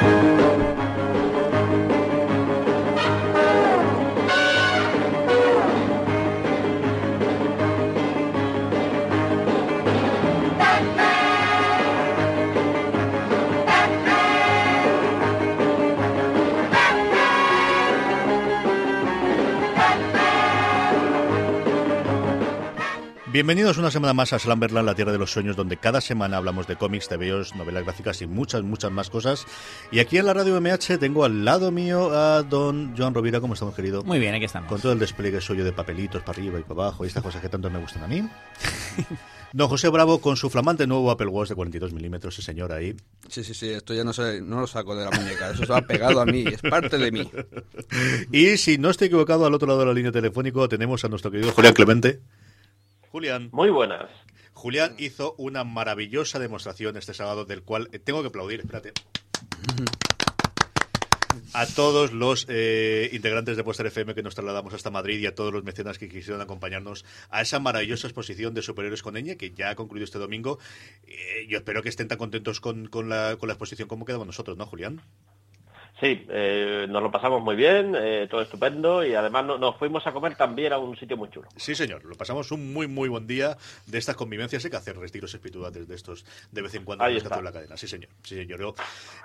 Música Bienvenidos una semana más a Slamberland, la tierra de los sueños, donde cada semana hablamos de cómics, TVOs, novelas gráficas y muchas, muchas más cosas. Y aquí en la radio MH tengo al lado mío a don Joan Rovira, ¿cómo estamos, querido? Muy bien, aquí estamos. Con todo el despliegue suyo de papelitos para arriba y para abajo y estas cosas que tanto me gustan a mí. Don José Bravo con su flamante nuevo Apple Watch de 42 milímetros, ese señor ahí. Sí, sí, sí, esto ya no, sé, no lo saco de la muñeca, eso se ha pegado a mí, es parte de mí. Y si no estoy equivocado, al otro lado de la línea telefónica tenemos a nuestro querido Julián Clemente. Julián. Muy buenas. Julián hizo una maravillosa demostración este sábado, del cual eh, tengo que aplaudir, espérate. A todos los eh, integrantes de Poster FM que nos trasladamos hasta Madrid y a todos los mecenas que quisieron acompañarnos a esa maravillosa exposición de superhéroes con Eñe que ya ha concluido este domingo. Eh, yo espero que estén tan contentos con, con, la, con la exposición como quedamos nosotros, ¿no, Julián? Sí, eh, nos lo pasamos muy bien, eh, todo estupendo y además no, nos fuimos a comer también a un sitio muy chulo. Sí, señor, lo pasamos un muy, muy buen día de estas convivencias. Hay que hacer retiros espirituales de estos de vez en cuando Ahí en está. la cadena. Sí, señor. Sí, señor. Yo,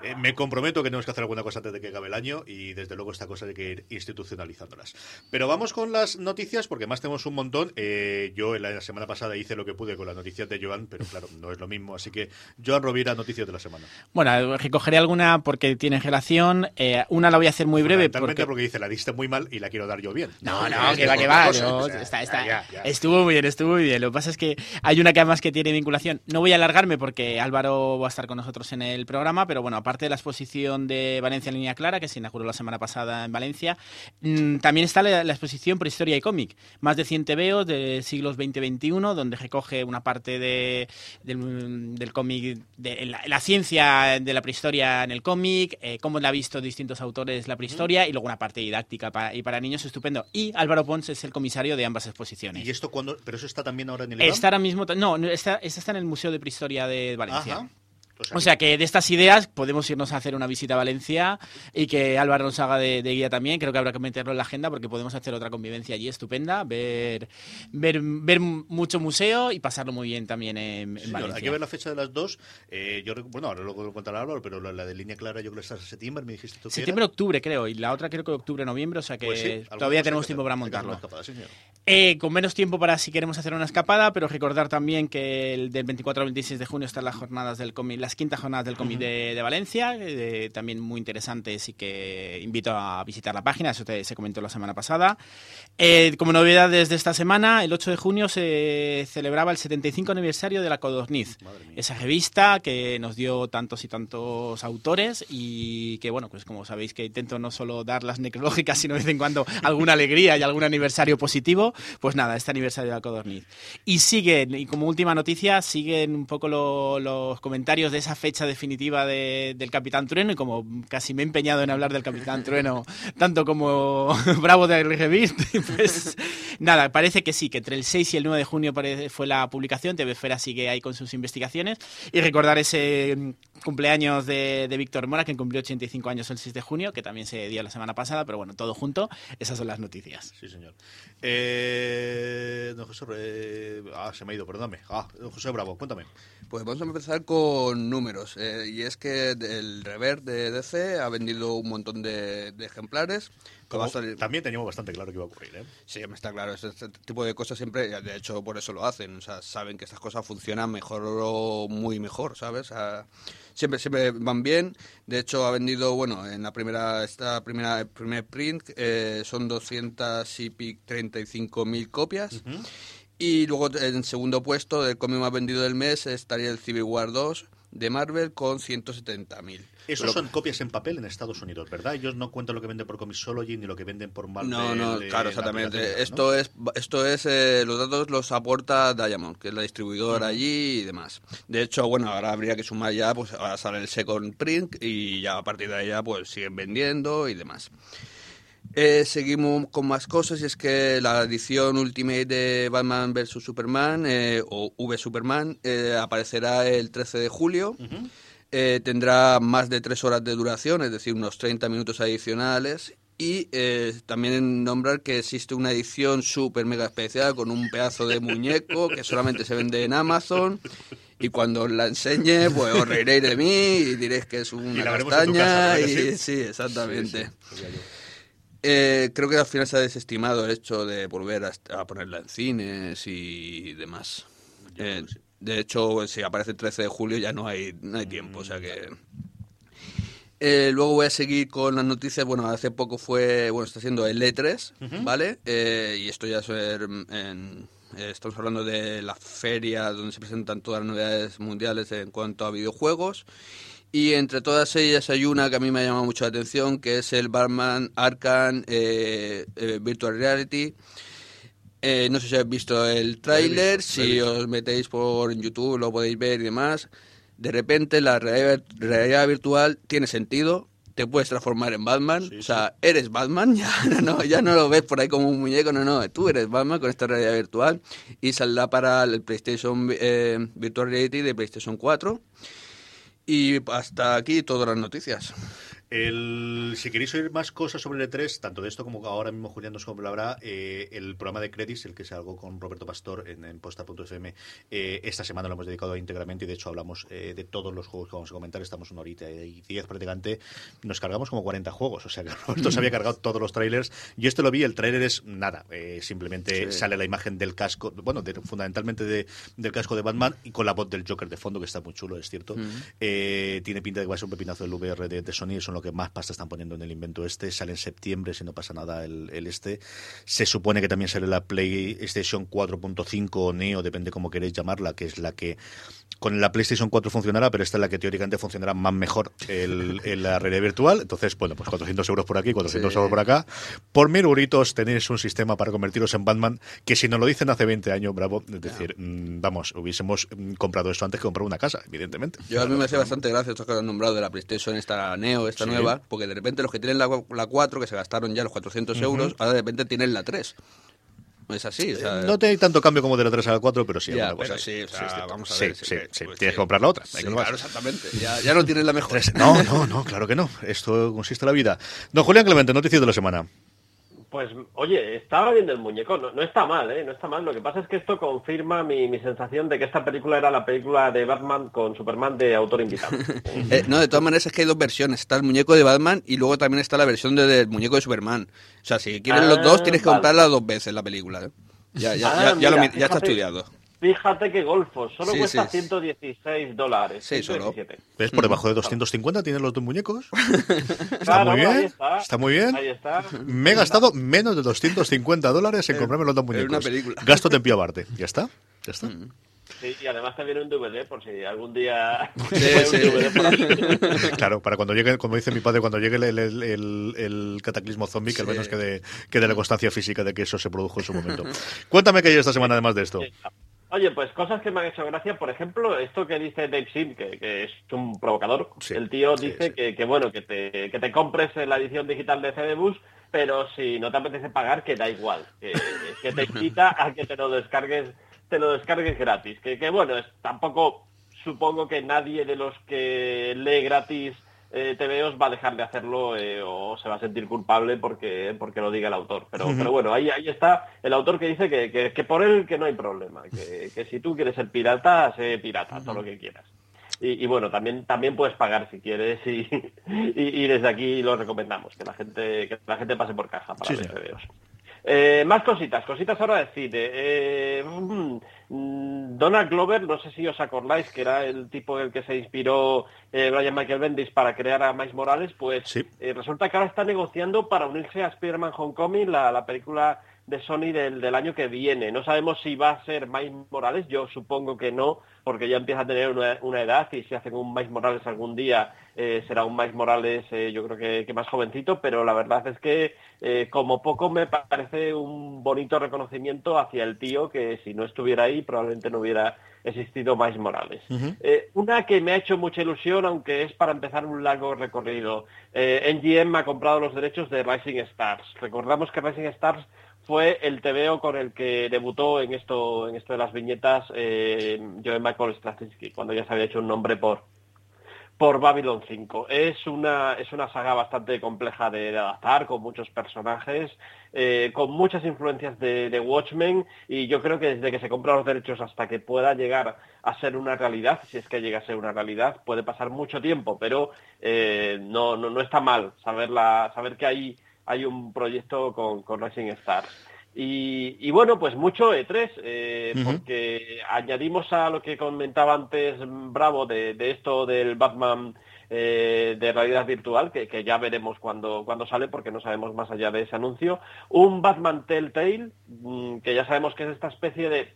eh, me comprometo que tenemos que hacer alguna cosa antes de que acabe el año y desde luego esta cosa hay que ir institucionalizándolas. Pero vamos con las noticias porque más tenemos un montón. Eh, yo en la semana pasada hice lo que pude con las noticias de Joan, pero claro, no es lo mismo. Así que Joan Rovira, noticias de la semana. Bueno, recogeré alguna porque tiene relación. Eh, una la voy a hacer muy breve porque... porque dice la diste muy mal y la quiero dar yo bien. No, no, que va, que va. cosa, no, o sea, está- está- ya, ya. Estuvo muy bien, estuvo muy bien. Lo que pasa es que hay una que además que tiene vinculación. No voy a alargarme porque Álvaro va a estar con nosotros en el programa, pero bueno, aparte de la exposición de Valencia en línea clara, que se inauguró la semana pasada en Valencia, mm, también está la, la exposición Prehistoria y cómic. Más de 100 tebeos de siglos 20-21, donde recoge una parte de, del, del cómic, de la, la ciencia de la prehistoria en el cómic, eh, cómo la ha visto distintos autores la prehistoria, y luego una parte didáctica para, y para niños estupendo. Y Álvaro Pons es el comisario de ambas exposiciones. ¿Y esto cuando Pero eso está también ahora en el IBAM? Está ahora mismo, no, está, está en el Museo de Prehistoria de Valencia. Ajá. O sea que de estas ideas podemos irnos a hacer una visita a Valencia y que Álvaro nos haga de, de guía también. Creo que habrá que meterlo en la agenda porque podemos hacer otra convivencia allí estupenda, ver, ver, ver mucho museo y pasarlo muy bien también en, en Sí, señor. Valencia. Hay que ver la fecha de las dos. Eh, yo, bueno, ahora luego lo contará Álvaro, pero la, la de línea clara yo creo que está en septiembre, me dijiste tú que era. Septiembre, octubre, creo, y la otra creo que octubre, noviembre, o sea que Pues sí, todavía tenemos tiempo para montarlo. escapada, sí. Eh, con menos tiempo para si queremos hacer una escapada, pero recordar también que el del 24 al 26 de junio están las jornadas del cómic, las quintas jornadas del cómic de, de Valencia, eh, también muy interesantes y que invito a visitar la página, eso te- se comentó la semana pasada. Eh, como novedades de esta semana, el 8 de junio se celebraba el 75 aniversario de la Codorniz, esa revista que nos dio tantos y tantos autores y que, bueno, pues como sabéis que intento no solo dar las necrológicas, sino de vez en cuando alguna alegría y algún aniversario positivo, pues nada, este aniversario de la Codorniz. Y siguen, y como última noticia, siguen un poco lo- los comentarios de esa fecha definitiva de- del Capitán Trueno y como casi me he empeñado en hablar del Capitán Trueno, tanto como Bravo de Revist, pues nada, parece que sí, que entre el 6 y el 9 de junio fue la publicación, TV Esfera sigue ahí con sus investigaciones y recordar ese cumpleaños de, de Víctor Mora, que cumplió 85 años el 6 de junio, que también se dio la semana pasada, pero bueno, todo junto, esas son las noticias. Sí, señor. Eh, don José, eh, ah, se me ha ido, perdóname. Ah, don José Bravo, cuéntame. Pues vamos a empezar con números. eh, y es que el rever de DC ha vendido un montón de, de ejemplares. Salir- También teníamos bastante claro que iba a ocurrir, ¿eh? Sí, me está claro. Este, este tipo de cosas siempre, de hecho, por eso lo hacen. O sea, saben que estas cosas funcionan mejor o muy mejor, ¿sabes? O sea, siempre, siempre van bien. De hecho, ha vendido, bueno, en la primera, esta primera, primer print eh, son 200 y pic 35 mil copias. Y luego en segundo puesto del cómic más vendido del mes estaría el Civil War 2 de Marvel con 170 mil. Esos son copias en papel en Estados Unidos, ¿verdad? Ellos no cuentan lo que venden por Comixology ni lo que venden por Marvel. No, no, eh, claro, la exactamente. Esto es, esto es eh, los datos los aporta Diamond, que es la distribuidora allí y demás. De hecho, bueno, ahora habría que sumar ya, pues ahora sale el second print y ya a partir de ahí ya pues siguen vendiendo y demás. Eh, seguimos con más cosas y es que la edición Ultimate de Batman vs Superman eh, o V Superman eh, aparecerá el 13 de julio. Eh, tendrá más de tres horas de duración, es decir, unos 30 minutos adicionales. Y eh, también nombrar que existe una edición súper mega especial con un pedazo de muñeco que solamente se vende en Amazon. Y cuando os la enseñe, pues os reiréis de mí y diréis que es una la veremos en tu castaña. casa, ¿verdad y, sí? sí, exactamente. Sí, sí. Eh, creo que al final se ha desestimado el hecho de volver a ponerla en cines y demás. Eh, de hecho, si aparece el 13 de julio ya no hay, no hay tiempo, o sea que... Eh, luego voy a seguir con las noticias. Bueno, hace poco fue, bueno, está siendo el E3, ¿vale? Eh, y esto ya es en, en- eh, estamos hablando de la feria donde se presentan todas las novedades mundiales en cuanto a videojuegos. Y entre todas ellas hay una que a mí me ha llamado mucho la atención, que es el Batman Arkham eh, Virtual Reality. Eh, no sé si habéis visto el tráiler, si os metéis por YouTube lo podéis ver y demás. De repente la realidad, virtual tiene sentido, te puedes transformar en Batman, Sí, o sea, eres Batman, ya no, ya no lo ves por ahí como un muñeco, no, no, tú eres Batman con esta realidad virtual y saldrá para el PlayStation eh, Virtual Reality de PlayStation 4. Y hasta aquí todas las noticias. El, si queréis oír más cosas sobre el E3, tanto de esto como ahora mismo Julián nos hablará, eh, el programa de Credits, el que se algo con Roberto Pastor en, en posta.fm, eh, esta semana lo hemos dedicado íntegramente y de hecho hablamos eh, de todos los juegos que vamos a comentar. Estamos una horita y diez prácticamente. Nos cargamos como 40 juegos, o sea que Roberto se había cargado todos los trailers. Yo esto lo vi, el trailer es nada, eh, simplemente Sí. sale la imagen del casco, bueno, de- fundamentalmente de- del casco de Batman y con la voz del Joker de fondo, que está muy chulo, es cierto. Eh, tiene pinta de que va a ser un pepinazo del VR de, de Sony, son lo que más pasta están poniendo en el invento este. Sale en septiembre, si no pasa nada, el, el este. Se supone que también sale la PlayStation 4.5 o Neo, depende cómo queréis llamarla, que es la que con la PlayStation 4 funcionará, pero esta es la que teóricamente funcionará más mejor el, en la realidad virtual. Entonces, bueno, pues 400 euros por aquí, 400 Sí. euros por acá. Por mil euritos tenéis un sistema para convertiros en Batman, que si nos lo dicen hace 20 años, bravo, es decir, mm, vamos, hubiésemos mm, comprado esto antes que comprar una casa, evidentemente. Yo a mí me hace bastante gracia esto que han nombrado de la PlayStation, esta Neo, esta Sí. Nueva, porque de repente los que tienen la, la 4, que se gastaron ya los 400 euros, ahora de repente tienen la 3. Es así, o sea, Eh, No hay tanto cambio como de la 3 a la 4, pero sí, Ya, alguna cosa sí, o sea, vamos a ver, sí, sí, sí, pues tienes que comprar la otra. Que claro, exactamente. Ya, ya no tienes la mejor. No, no, no, claro que no. Esto consiste en la vida. Don Julián Clemente, noticias de la semana. Pues, oye, estaba viendo el muñeco, no, no está mal, ¿eh? No está mal. Lo que pasa es que esto confirma mi, mi sensación de que esta película era la película de Batman con Superman de autor invitado. Eh, no, de todas maneras es que hay dos versiones. Está el muñeco de Batman y luego también está la versión de- del muñeco de Superman. O sea, si quieres los Ah, dos, tienes que vale. comprarla dos veces la película. ¿eh? Ya, ya, Ah, ya, ya lo ya está estudiado. Fíjate que golfo, solo Sí, cuesta sí. 116 dólares. Sí, solo. 117. ¿Ves? Por debajo de 250 tienen los dos muñecos. Está Claro, muy ahí bien. está. Está muy bien. Ahí está. Me he gastado menos de 250 dólares en comprarme los dos en muñecos. una película. Gasto de aparte. Ya está. Ya está. Sí, y además te viene un DVD por si algún día... Sí, sí. Claro, para cuando llegue, como dice mi padre, cuando llegue el, el- el- el cataclismo zombie, que al menos quede, quede la constancia física de que eso se produjo en su momento. Cuéntame qué hay esta semana además de esto. Oye, pues cosas que me han hecho gracia, por ejemplo, esto que dice Dave Sim, que, que es un provocador. Sí, el tío sí, dice sí. Que, que, bueno, que te, que te compres la edición digital de CD Bus, pero si no te apetece pagar, que da igual. Que, que te incita a que te lo descargues, te lo descargues gratis. Que, que bueno, es, tampoco supongo que nadie de los que lee gratis eh, TVOs va a dejar de hacerlo eh, o se va a sentir culpable porque, porque lo diga el autor. Pero, pero bueno, ahí, ahí está el autor que dice que, que, por él que no hay problema, que, que, si tú quieres ser pirata, sé pirata, todo lo que quieras. Y, y, bueno, también también puedes pagar si quieres y, y, y, desde aquí lo recomendamos, que la gente que la gente pase por caja para sí, ver TVOs. Eh, más cositas, cositas ahora de cine. Eh, mm, Donald Glover, no sé si os acordáis que era el tipo en el que se inspiró eh, Brian Michael Bendis para crear a Miles Morales, pues sí. Resulta que ahora está negociando para unirse a Spider-Man Homecoming, la, la película de Sony del, del, año que viene. No sabemos si va a ser Miles Morales, yo supongo que no, porque ya empieza a tener una, una edad y si hacen un Miles Morales algún día eh, será un Miles Morales eh, yo creo que, que, más jovencito, pero la verdad es que eh, como poco me parece un bonito reconocimiento hacia el tío que si no estuviera ahí probablemente no hubiera existido Miles Morales. Uh -huh. una que me ha hecho mucha ilusión, aunque es para empezar un largo recorrido. NGM ha comprado los derechos de Rising Stars. Recordamos que Rising Stars fue el TVO con el que debutó en esto, en esto de las viñetas eh, Joe Michael Straczynski, cuando ya se había hecho un nombre por, por Babylon 5. Es una, es una saga bastante compleja de, adaptar, con muchos personajes, eh, con muchas influencias de, Watchmen, y yo creo que desde que se compran los derechos hasta que pueda llegar a ser una realidad, si es que llega a ser una realidad, puede pasar mucho tiempo, pero eh, no, no, no está mal saberla, saber que hay hay un proyecto con, con Rising Stars. Y, y, bueno, pues mucho E3, eh, uh -huh. porque añadimos a lo que comentaba antes Bravo de, de esto del Batman eh, de realidad virtual, que, que, ya veremos cuando, cuando sale, porque no sabemos más allá de ese anuncio, un Batman Telltale, mmm, que ya sabemos que es esta especie de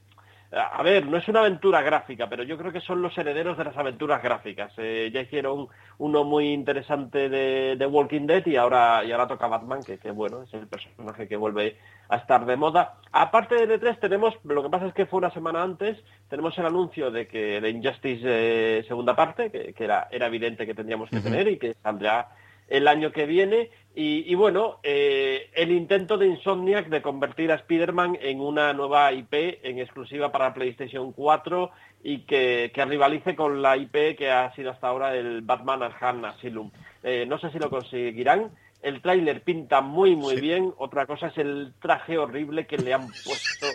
a ver, no es una aventura gráfica, pero yo creo que son los herederos de las aventuras gráficas. Eh, ya hicieron uno muy interesante de, de, Walking Dead y ahora, y ahora toca Batman, que, que, bueno, es el personaje que vuelve a estar de moda. Aparte de E3 tenemos, lo que pasa es que fue una semana antes, tenemos el anuncio de que de Injustice eh, segunda parte, que, que, era, era evidente que tendríamos que uh -huh. tener y que saldrá el año que viene. Y, y bueno, eh, el intento de Insomniac de convertir a Spider-Man en una nueva IP en exclusiva para PlayStation 4 y que, que, rivalice con la IP que ha sido hasta ahora el Batman Arkham Asylum. Eh, no sé si lo conseguirán. El tráiler pinta muy, muy sí. bien. Otra cosa es el traje horrible que le han puesto.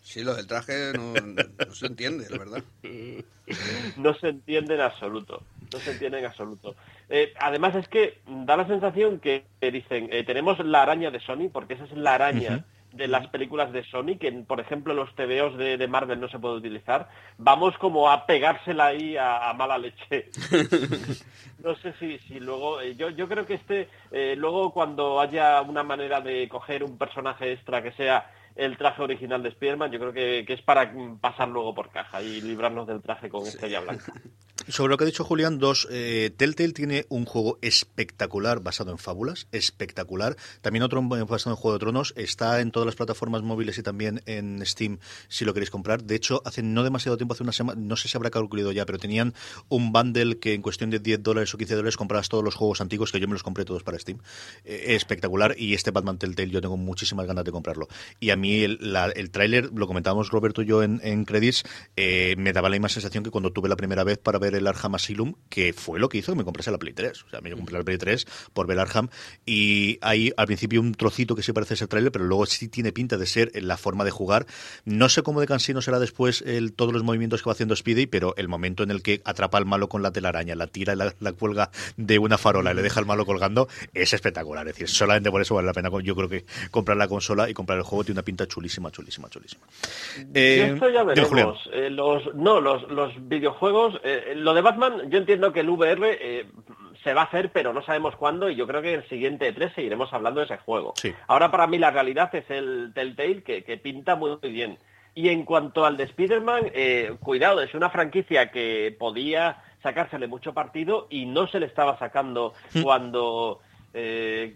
Sí, lo del traje no, no se entiende, la verdad. No se entiende en absoluto. No se entiende en absoluto. Eh, además es que da la sensación que, dicen, eh, tenemos la araña de Sony, porque esa es la araña uh -huh. de las películas de Sony, que por ejemplo los TVOs de, de, Marvel no se puede utilizar. Vamos como a pegársela ahí a, a mala leche. no sé si, si luego, eh, yo, yo creo que este, eh, luego cuando haya una manera de coger un personaje extra que sea el traje original de Spider-Man, yo creo que, que, es para pasar luego por caja y librarnos del traje con estrella blanca. Sobre lo que ha dicho Julián, dos, eh, Telltale tiene un juego espectacular basado en fábulas, espectacular. También otro basado en Juego de Tronos, está en todas las plataformas móviles y también en Steam si lo queréis comprar. De hecho, hace no demasiado tiempo, hace una semana, no sé si habrá calculado ya, pero tenían un bundle que en cuestión de 10 dólares o 15 dólares comprabas todos los juegos antiguos, que yo me los compré todos para Steam. Eh, espectacular y este Batman Telltale yo tengo muchísimas ganas de comprarlo. Y a mí el, el tráiler, lo comentábamos Roberto y yo en, en Credits, eh, me daba la misma sensación que cuando tuve la primera vez para ver el Arkham Asylum, que fue lo que hizo que me comprase la Play 3. O sea, me compré la Play 3 por ver Arkham y hay al principio un trocito que sí parece ser tráiler, pero luego sí tiene pinta de ser la forma de jugar. No sé cómo de cansino será después el, todos los movimientos que va haciendo Speedy, pero el momento en el que atrapa al malo con la telaraña, la tira y la, la cuelga de una farola y le deja al malo colgando, es espectacular. Es decir, solamente por eso vale la pena, yo creo que comprar la consola y comprar el juego tiene una pinta chulísima, chulísima, chulísima. Eh, esto ya veremos. Eh, los, no, los, los videojuegos, eh, lo de Batman, yo entiendo que el VR eh, se va a hacer, pero no sabemos cuándo, y yo creo que en el siguiente E3 seguiremos hablando de ese juego. Sí. Ahora para mí la realidad es el Telltale, que, que pinta muy, muy, bien. Y en cuanto al de Spider-Man, eh, cuidado, es una franquicia que podía sacársele mucho partido y no se le estaba sacando mm. cuando... Eh,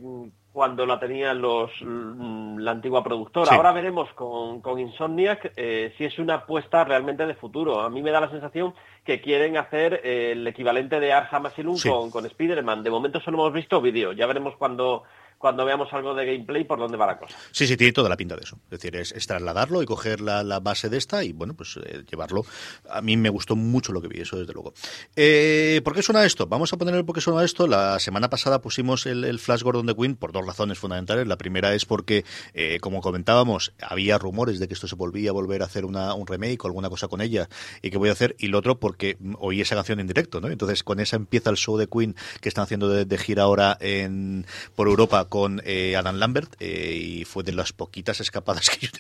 cuando la tenían los la antigua productora. Sí. Ahora veremos con, con Insomniac eh, si es una apuesta realmente de futuro. A mí me da la sensación que quieren hacer eh, el equivalente de Arkham Asylum sí. con, con Spider-Man. De momento solo hemos visto vídeo. Ya veremos cuando cuando veamos algo de gameplay por dónde va la cosa. Sí, sí, tiene toda la pinta de eso. Es decir, es, trasladarlo y coger la, base de esta y, bueno, pues eh, llevarlo. A mí me gustó mucho lo que vi, eso desde luego. Eh, ¿Por qué suena esto? Vamos a poner el por qué suena esto. La semana pasada pusimos el, Flash Gordon de Queen por dos razones fundamentales. La primera es porque, eh, como comentábamos, había rumores de que esto se volvía a volver a hacer una, un remake o alguna cosa con ella y que voy a hacer. Y lo otro porque oí esa canción en directo, ¿no? Entonces, con esa empieza el show de Queen que están haciendo de, gira ahora en, por Europa con eh, Adam Lambert eh, y fue de las poquitas escapadas que yo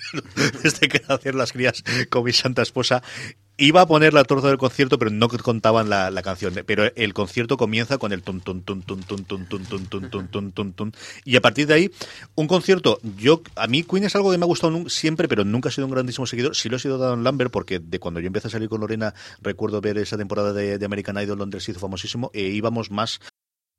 desde que hacer las crías con mi santa esposa Iba a poner la torta del concierto, pero no contaban la, canción. Pero el concierto comienza con el tun tun tun tun tun tun tun tun tun tun tun tun tun y a partir de ahí un concierto. Yo a mí Queen es algo que me ha gustado siempre, pero nunca he sido un grandísimo seguidor. Sí lo he sido Don Lambert porque de cuando yo empecé a salir con Lorena recuerdo ver esa temporada de, de American Idol donde se hizo famosísimo e íbamos más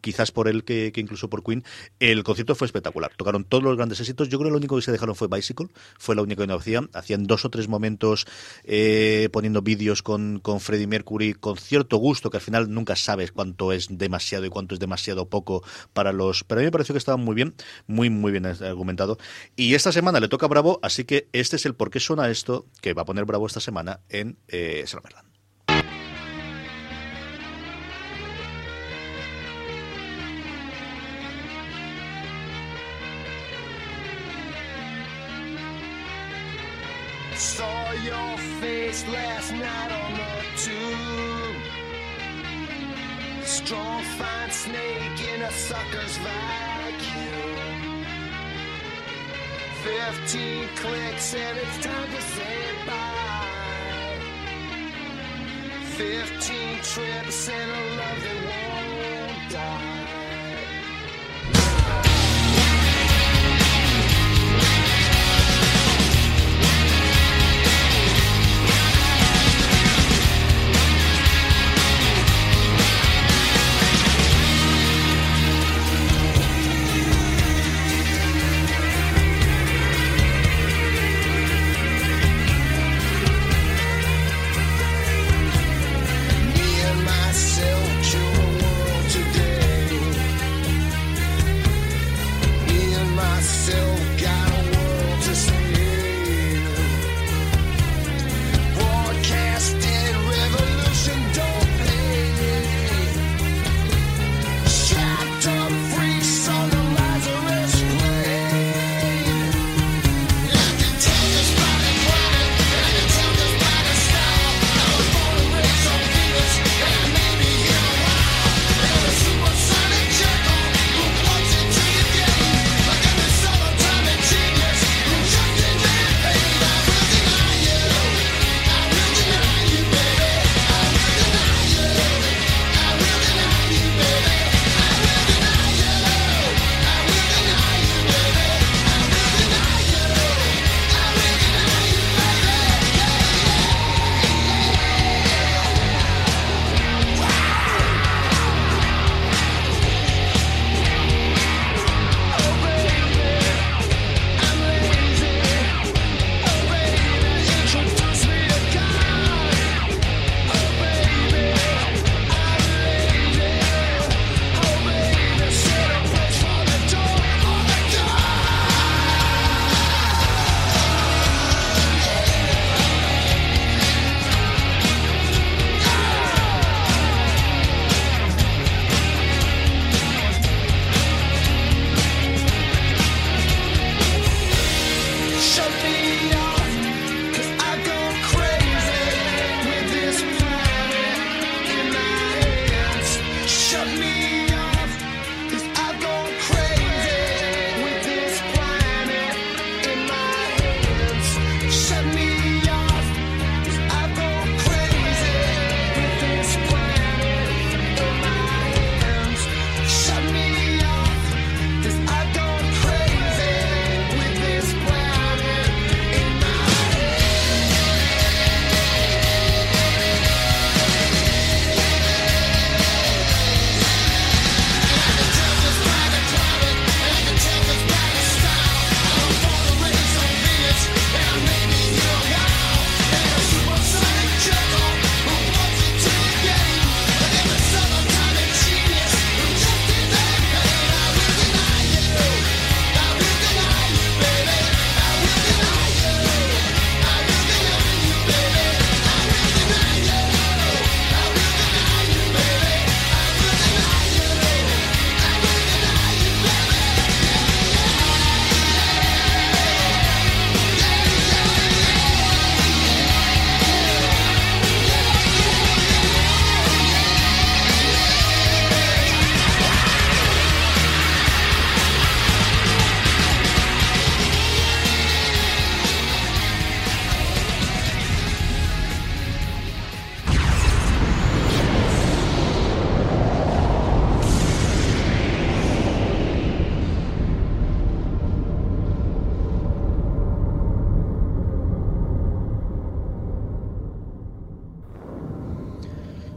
Quizás por él que, incluso por Queen, el concierto fue espectacular. Tocaron todos los grandes éxitos. Yo creo que lo único que se dejaron fue Bicycle, fue la única que no hacían. Hacían dos o tres momentos eh, poniendo vídeos con, con Freddie Mercury con cierto gusto, que al final nunca sabes cuánto es demasiado y cuánto es demasiado poco para los. Pero a mí me pareció que estaba muy bien, muy, muy bien argumentado. Y esta semana le toca Bravo, así que este es el por qué suena esto que va a poner Bravo esta semana en eh, Saw your face last night on the tube. Strong, fine snake in a sucker's vacuum. Fifteen clicks and it's time to say bye. Fifteen trips and a love that won't die.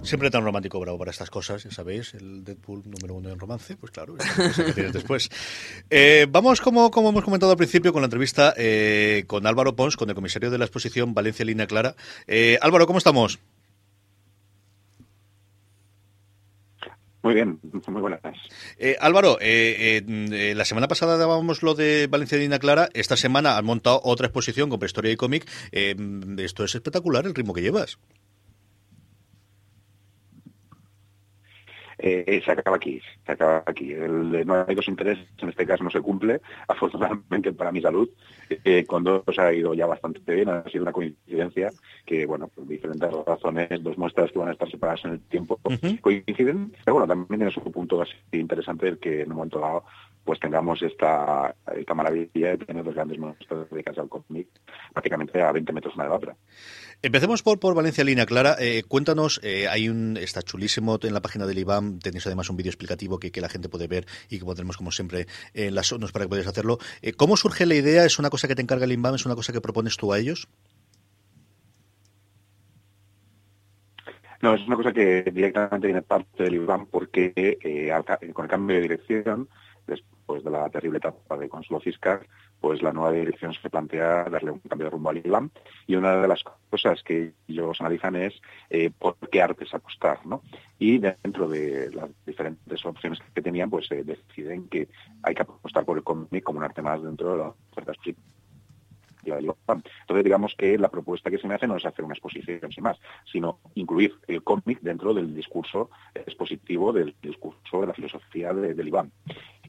Siempre tan romántico bravo para estas cosas, ya sabéis, el Deadpool número uno en romance, pues claro, es que tienes después. Eh, vamos, como, como hemos comentado al principio, con la entrevista eh, con Álvaro Pons, con el comisario de la exposición Valencia Línea Clara. Eh, Álvaro, ¿cómo estamos? Muy bien, muy buenas. Eh, Álvaro, eh, eh, la semana pasada dábamos lo de Valencia Línea Clara, esta semana han montado otra exposición con prehistoria y cómic. esto es espectacular, el ritmo que llevas. Eh, se acaba aquí, se acaba aquí. El, no hay dos intereses, en este caso no se cumple, afortunadamente para mi salud, eh, con dos ha ido ya bastante bien, ha sido una coincidencia que, bueno, por diferentes razones, dos muestras que van a estar separadas en el tiempo coinciden, pero bueno, también tiene su punto así interesante el que en un momento dado pues tengamos esta, esta maravilla de tener dos grandes muestras dedicadas al cómic prácticamente a 20 metros una de la otra. Empecemos por, por Valencia Línea Clara. Eh, cuéntanos, eh, hay un está chulísimo en la página del IBAM, tenéis además un vídeo explicativo que, que, la gente puede ver y que pondremos como siempre en las zonas para que podáis hacerlo. Eh, ¿Cómo surge la idea? ¿Es una cosa que te encarga el IBAM? ¿Es una cosa que propones tú a ellos? No, es una cosa que directamente viene parte del IBAM porque con el cambio de dirección después de la terrible etapa de Consuelo Fiscal, pues la nueva dirección se plantea darle un cambio de rumbo al ILAM y una de las cosas que ellos analizan es eh, por qué artes apostar, ¿no? Y dentro de las diferentes opciones que tenían, pues eh, deciden que hay que apostar por el cómic como un arte más dentro de entonces, digamos que la propuesta que se me hace no es hacer una exposición sin más, sino incluir el cómic dentro del discurso expositivo, del discurso de la filosofía de, del IBAN.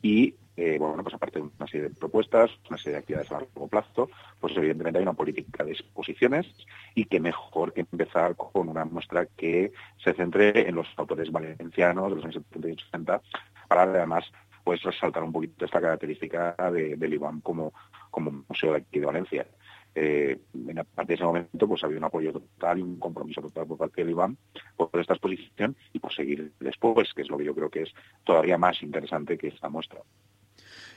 Y eh, bueno, pues aparte de una serie de propuestas, una serie de actividades a largo plazo, pues evidentemente hay una política de exposiciones y que mejor que empezar con una muestra que se centre en los autores valencianos de los años 70 y 80 para además pues resaltar un poquito esta característica de, del como, como museo de aquí de Valencia. Eh, a partir de ese momento pues había un apoyo total y un compromiso total por parte del IBAN por esta exposición y por seguir después, que es lo que yo creo que es todavía más interesante que esta muestra.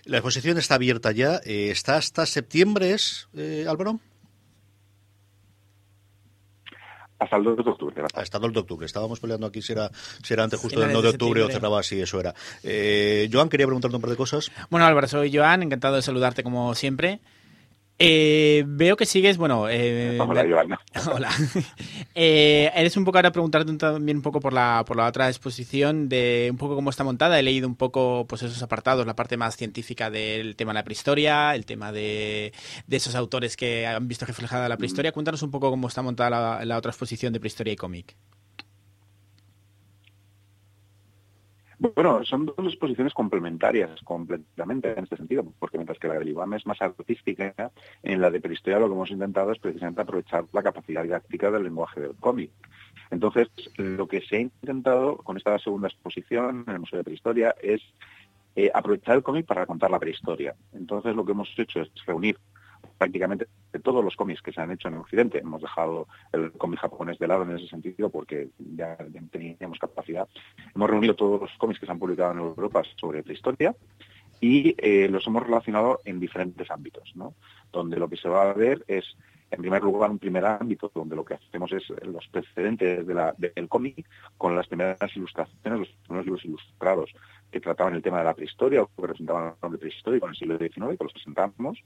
La exposición está abierta ya, eh, está hasta septiembre, ¿es, eh, Álvaro? Hasta el 2 de octubre. Hasta el 2 de octubre. Estábamos peleando aquí si era, si era antes justo del 9 de octubre o cerraba así, eso era. Eh, Joan, quería preguntarte un par de cosas. Bueno, Álvaro, soy Joan, encantado de saludarte como siempre. Eh, veo que sigues, bueno... Eh, hola, Joana. Hola. Eh, eres un poco ahora preguntarte también un poco por la, por la otra exposición de un poco cómo está montada. He leído un poco pues esos apartados, la parte más científica del tema de la prehistoria, el tema de, de esos autores que han visto reflejada la prehistoria. Cuéntanos un poco cómo está montada la, la otra exposición de prehistoria y cómic. Bueno, son dos exposiciones complementarias completamente en este sentido, porque mientras que la del IBAM es más artística, en la de prehistoria lo que hemos intentado es precisamente aprovechar la capacidad didáctica del lenguaje del cómic. Entonces, lo que se ha intentado con esta segunda exposición en el Museo de Prehistoria es eh, aprovechar el cómic para contar la prehistoria. Entonces, lo que hemos hecho es reunir prácticamente de todos los cómics que se han hecho en Occidente. Hemos dejado el cómic japonés de lado en ese sentido porque ya, teníamos capacidad. Hemos reunido todos los cómics que se han publicado en Europa sobre la historia y eh, los hemos relacionado en diferentes ámbitos, ¿no? donde lo que se va a ver es, en primer lugar, un primer ámbito donde lo que hacemos es los precedentes de la, del cómic con las primeras ilustraciones, los primeros libros ilustrados que trataban el tema de la prehistoria o que representaban el nombre prehistórico en el siglo XIX, que los presentamos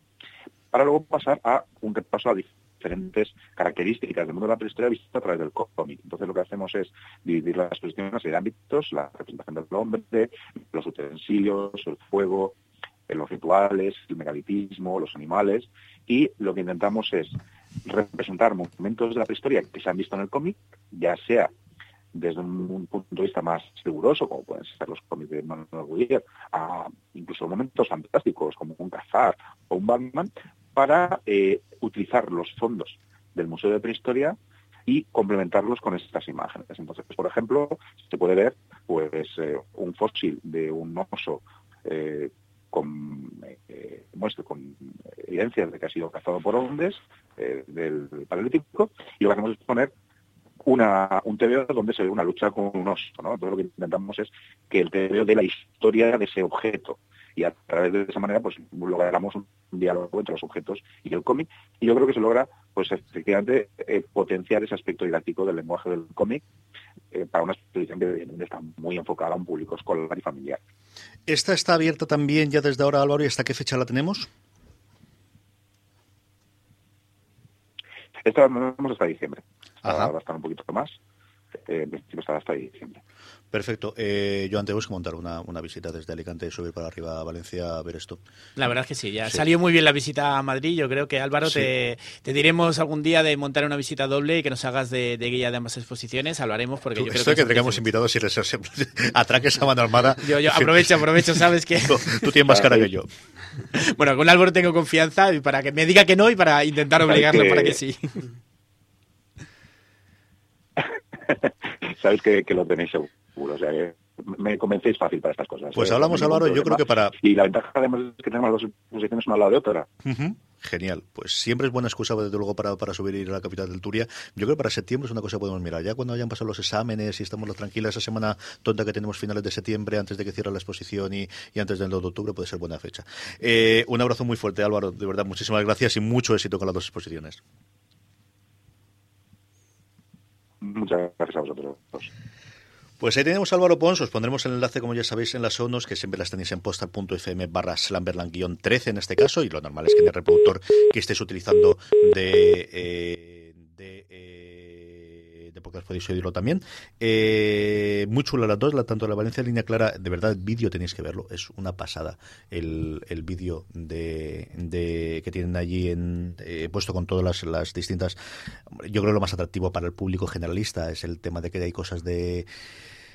para luego pasar a un repaso a diferentes características del mundo de la prehistoria visto a través del cómic. Entonces lo que hacemos es dividir las exposiciones en ámbitos, la representación del hombre, los utensilios, el fuego, eh, los rituales, el megalitismo, los animales, y lo que intentamos es representar momentos de la prehistoria que se han visto en el cómic, ya sea desde un, punto de vista más riguroso, como pueden ser los cómics de Manuel Guier, a incluso momentos fantásticos como un Cazar o un Batman, para eh, utilizar los fondos del Museo de Prehistoria y complementarlos con estas imágenes. Entonces, por ejemplo, se puede ver pues eh, un fósil de un oso eh, con, con evidencias de que ha sido cazado por hombres del Paleolítico y lo que hacemos es poner una, un TVO donde se ve una lucha con un oso. ¿no? Todo lo que intentamos es que el TVO dé la historia de ese objeto y a través de esa manera pues logramos un diálogo entre los objetos y el cómic y yo creo que se logra pues efectivamente eh, potenciar ese aspecto didáctico del lenguaje del cómic eh, para una exposición que evidentemente está muy enfocada a un público escolar y familiar. ¿Esta está abierta también ya desde ahora, Álvaro, y hasta qué fecha la tenemos? Esta no vamos hasta diciembre. Ahora va a estar un poquito más. Eh, en principio estará hasta diciembre. Perfecto. Eh, yo antes tenemos que montar una, una, visita desde Alicante y subir para arriba a Valencia a ver esto. La verdad es que sí, ya sí. salió muy bien la visita a Madrid. Yo creo que Álvaro sí. te, te, diremos algún día de montar una visita doble y que nos hagas de, de guía de ambas exposiciones. Hablaremos porque Tú, yo creo esto que, que tengamos invitados y les atraques a mano armada. Yo, yo aprovecho, aprovecho, sabes que. tú, tú tienes más cara que yo. Bueno, con Álvaro tengo confianza y para que me diga que no y para intentar obligarlo que... para que sí. Sabes que, que lo tenéis seguro. O sea, que me convencéis fácil para estas cosas. Pues ¿eh? hablamos, Álvaro, yo creo que para... Y la ventaja además es que tenemos las dos posiciones una al lado de otra. Uh -huh. Genial. Pues siempre es buena excusa, desde luego, para, para subir y ir a la capital del Turia. Yo creo que para septiembre es una cosa que podemos mirar. Ya cuando hayan pasado los exámenes y estamos tranquilas, esa semana tonta que tenemos finales de septiembre, antes de que cierre la exposición y, y antes del 2 de octubre, puede ser buena fecha. Eh, un abrazo muy fuerte, Álvaro. De verdad, muchísimas gracias y mucho éxito con las dos exposiciones. Muchas gracias a vosotros. Pues ahí tenemos a Álvaro Pons, os pondremos el enlace, como ya sabéis, en las sonos, que siempre las tenéis en postal.fm barra slamberland-13 en este caso, y lo normal es que en el reproductor que estéis utilizando de... Eh, de eh, de podcast podéis oírlo también. Eh, muy chula las dos, la, tanto la Valencia Línea Clara, de verdad, vídeo tenéis que verlo, es una pasada el, el vídeo de, de, que tienen allí en, eh, puesto con todas las, las distintas. Yo creo lo más atractivo para el público generalista es el tema de que hay cosas de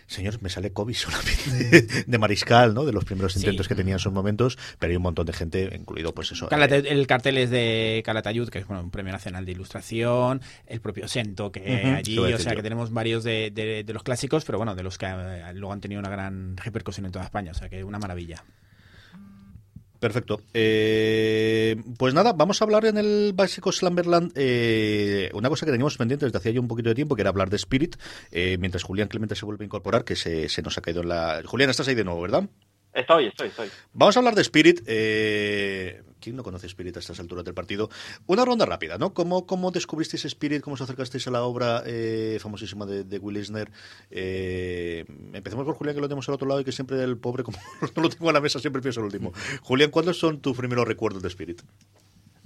señor, me sale COVID solamente de, Mariscal, ¿no? De los primeros intentos sí. que tenía en esos momentos, pero hay un montón de gente, incluido pues eso. Calate, eh, el cartel es de Calatayud, que es bueno, un premio nacional de ilustración, el propio Sento, que uh -huh, allí, o sea, yo. que tenemos varios de, de, de, los clásicos, pero bueno, de los que eh, luego han tenido una gran repercusión en toda España, o sea, que una maravilla. Perfecto. Eh, pues nada, vamos a hablar en el básico Slamberland eh, una cosa que teníamos pendiente desde hacía ya un poquito de tiempo, que era hablar de Spirit, eh, mientras Julián Clemente se vuelve a incorporar, que se, se, nos ha caído en la... Julián, estás ahí de nuevo, ¿verdad? Estoy, estoy, estoy. Vamos a hablar de Spirit. Eh, ¿Quién no conoce Spirit a estas alturas del partido? Una ronda rápida, ¿no? ¿Cómo, cómo descubristeis Spirit? ¿Cómo os acercasteis a la obra eh, famosísima de, de Will Eisner? Eh, empecemos por Julián, que lo tenemos al otro lado y que siempre el pobre, como no lo tengo a la mesa, siempre pienso el último. Julián, ¿cuáles son tus primeros recuerdos de Spirit?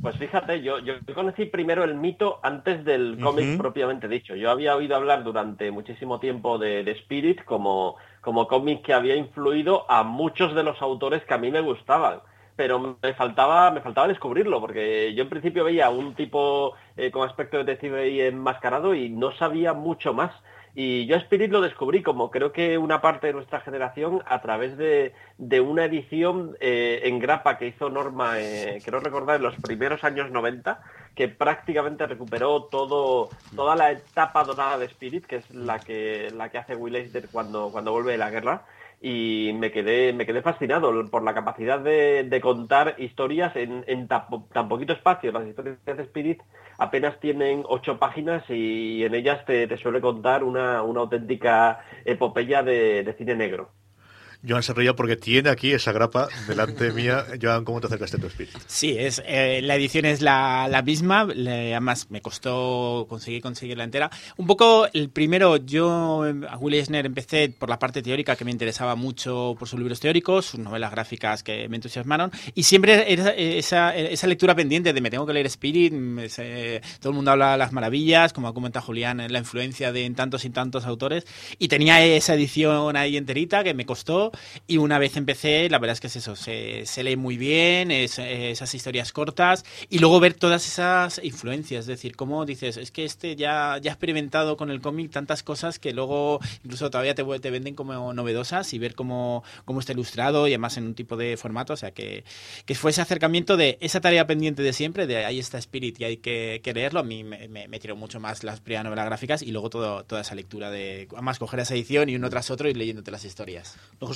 Pues fíjate, yo, yo conocí primero el mito antes del cómic uh -huh. propiamente dicho. Yo había oído hablar durante muchísimo tiempo de, de Spirit como, como cómic que había influido a muchos de los autores que a mí me gustaban pero me faltaba me faltaba descubrirlo porque yo en principio veía un tipo eh, con aspecto de detective y enmascarado y no sabía mucho más. Y yo Spirit lo descubrí como creo que una parte de nuestra generación a través de, de una edición eh, en grapa que hizo Norma, eh, quiero recordar, en los primeros años 90, que prácticamente recuperó todo, toda la etapa dorada de Spirit, que es la que, la que hace Will Eisner cuando, cuando vuelve de la guerra y me quedé, me quedé fascinado por la capacidad de, contar historias en, tan, poquito espacio. Las historias de Spirit apenas tienen ocho páginas y en ellas te, suele contar una, auténtica epopeya de cine negro. Joan se porque tiene aquí esa grapa delante mía. Joan, ¿cómo te acercaste a tu espíritu? Sí, es, eh, la edición es la, la misma. Le, además, me costó conseguir conseguirla entera. Un poco, el primero, yo a Will Eisner empecé por la parte teórica que me interesaba mucho por sus libros teóricos, sus novelas gráficas que me entusiasmaron. Y siempre era esa, esa lectura pendiente de me tengo que leer Spirit. Se, todo el mundo habla de las maravillas, como ha comentado Julián, la influencia de en tantos y tantos autores. Y tenía esa edición ahí enterita que me costó y una vez empecé, la verdad es que es eso, se, se lee muy bien, es, esas historias cortas y luego ver todas esas influencias, es decir, cómo dices, es que este ya, ya ha experimentado con el cómic tantas cosas que luego incluso todavía te, te venden como novedosas y ver cómo, cómo está ilustrado y además en un tipo de formato, o sea, que, que fue ese acercamiento de esa tarea pendiente de siempre, de ahí está Spirit y hay que, que leerlo, a mí me, me, me, tiró mucho más las primeras novelas gráficas y luego todo, toda esa lectura de, además coger esa edición y uno tras otro y leyéndote las historias.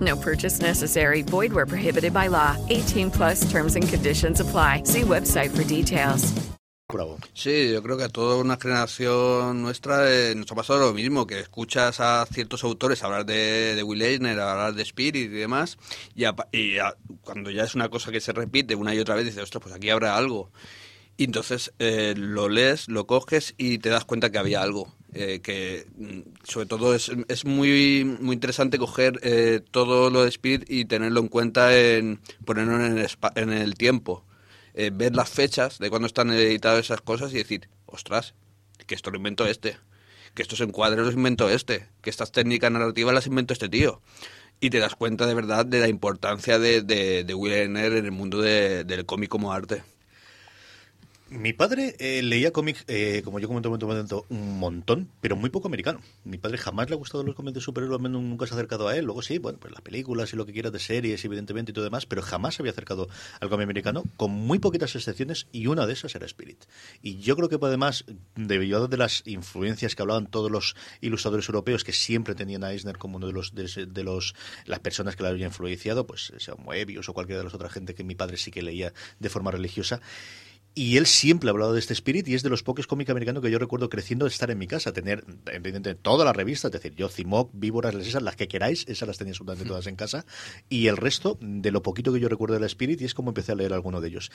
No purchase necessary. Void where prohibited by law. 18 plus terms and conditions apply. See website for details. Bravo. Sí, yo creo que a toda una generación nuestra eh, nos ha pasado lo mismo, que escuchas a ciertos autores hablar de, de Will Eisner, hablar de Spirit y demás, y, a- y a- cuando ya es una cosa que se repite una y otra vez, dices, ostras, pues aquí habrá algo. Y entonces eh, lo lees, lo coges y te das cuenta que había algo. Eh, que mm, sobre todo es, es muy, muy interesante coger eh, todo lo de Spirit y tenerlo en cuenta en ponerlo en el, en el tiempo. Eh, ver las fechas de cuando están editadas esas cosas y decir, ostras, que esto lo inventó este, que estos encuadres los inventó este, que estas técnicas narrativas las inventó este tío. Y te das cuenta de verdad de la importancia de, de, de Will en el mundo de- del cómic como arte. Mi padre eh, leía cómics, eh, como yo comenté en un montón, pero muy poco americano. Mi padre jamás le ha gustado los cómics de superhéroes, nunca se ha acercado a él. Luego sí, bueno, pues las películas y lo que quieras de series, evidentemente, y todo demás, pero jamás se había acercado al cómic americano, con muy poquitas excepciones, y una de esas era Spirit. Y yo creo que además, debido de las influencias que hablaban todos los ilustradores europeos, que siempre tenían a Eisner como uno de los, de, los las personas que la habían influenciado, pues sea Moebius o cualquiera de las otras gente que mi padre sí que leía de forma religiosa, y él siempre ha hablado de este Spirit y es de los pocos cómics americanos que yo recuerdo creciendo de estar en mi casa, tener evidentemente todas las revistas, es decir, yo Cimoc, Víboras, las esas, las que queráis, esas las tenía absolutamente todas en casa y el resto de lo poquito que yo recuerdo del Spirit y es como empecé a leer alguno de ellos.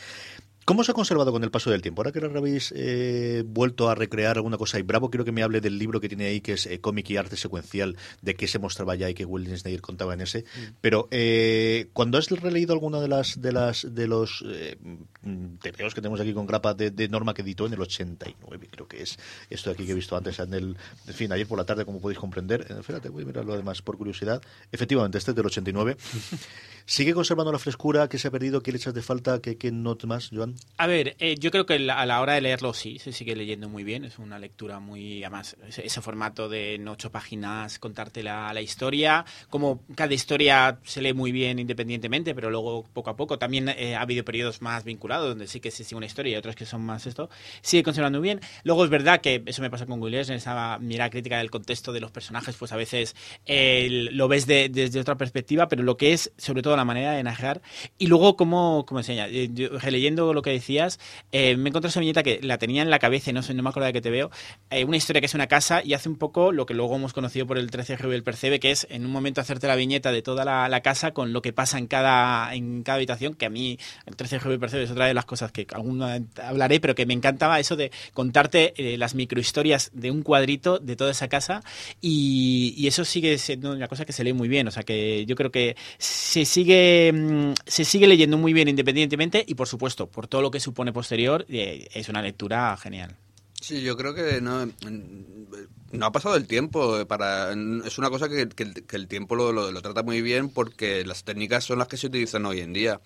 ¿Cómo se ha conservado con el paso del tiempo? Ahora que ahora habéis eh, vuelto a recrear alguna cosa y Bravo quiero que me hable del libro que tiene ahí que es eh, cómic y arte secuencial de qué se mostraba ya y que Will Snyder contaba en ese. Pero eh, cuando has releído alguna de las de las de los eh, mm, tebeos que tenemos aquí con grapa de, de Norma que editó en el 89, creo que es esto de aquí que he visto antes en el en fin, ayer por la tarde como podéis comprender. Eh, Espérate, voy a mirar lo demás por curiosidad. Efectivamente, este es del 89. ¿Sigue conservando la frescura que se ha perdido? ¿Qué le echas de falta? ¿Qué, qué no más, Joan? A ver, eh, yo creo que a la hora de leerlo sí, se sigue leyendo muy bien. Es una lectura muy, además, ese, ese formato de en ocho páginas, contarte la, la historia. Como cada historia se lee muy bien independientemente, pero luego poco a poco también eh, ha habido periodos más vinculados donde sí que se sigue una historia y otros que son más esto. Sigue conservando muy bien. Luego es verdad que eso me pasa con Williams, en esa mirada crítica del contexto de los personajes, pues a veces eh, lo ves de- desde otra perspectiva, pero lo que es sobre todo la manera de narrar y luego cómo, cómo enseña. Eh, yo, releyendo lo que decías, eh, me encontré esa viñeta que la tenía en la cabeza y no sé, no me acuerdo de que te veo. Eh, una historia que es una casa y hace un poco lo que luego hemos conocido por el 13 de el Percebe, que es en un momento hacerte la viñeta de toda la, casa con lo que pasa en cada, en cada habitación, que a mí el 13 de el Percebe es otra de las cosas que alguna hablaré, pero que me encantaba eso de contarte eh, las microhistorias de un cuadrito de toda esa casa y, y eso sigue siendo una cosa que se lee muy bien, o sea que yo creo que se sigue mm, se sigue leyendo muy bien independientemente y por supuesto por todo lo que supone posterior eh, es una lectura genial. Sí, yo creo que no, no ha pasado el tiempo. para Es una cosa que, que el- que el tiempo lo, lo- lo trata muy bien porque las técnicas son las que se utilizan hoy en día.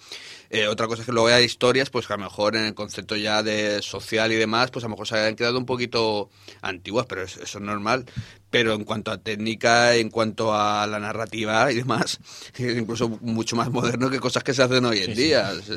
Eh, otra cosa es que luego hay historias, pues que a lo mejor en el concepto ya de social y demás, pues a lo mejor se han quedado un poquito antiguas, pero eso, eso es normal. Pero en cuanto a técnica, en cuanto a la narrativa y demás, es incluso mucho más moderno que cosas que se hacen hoy en Sí, sí.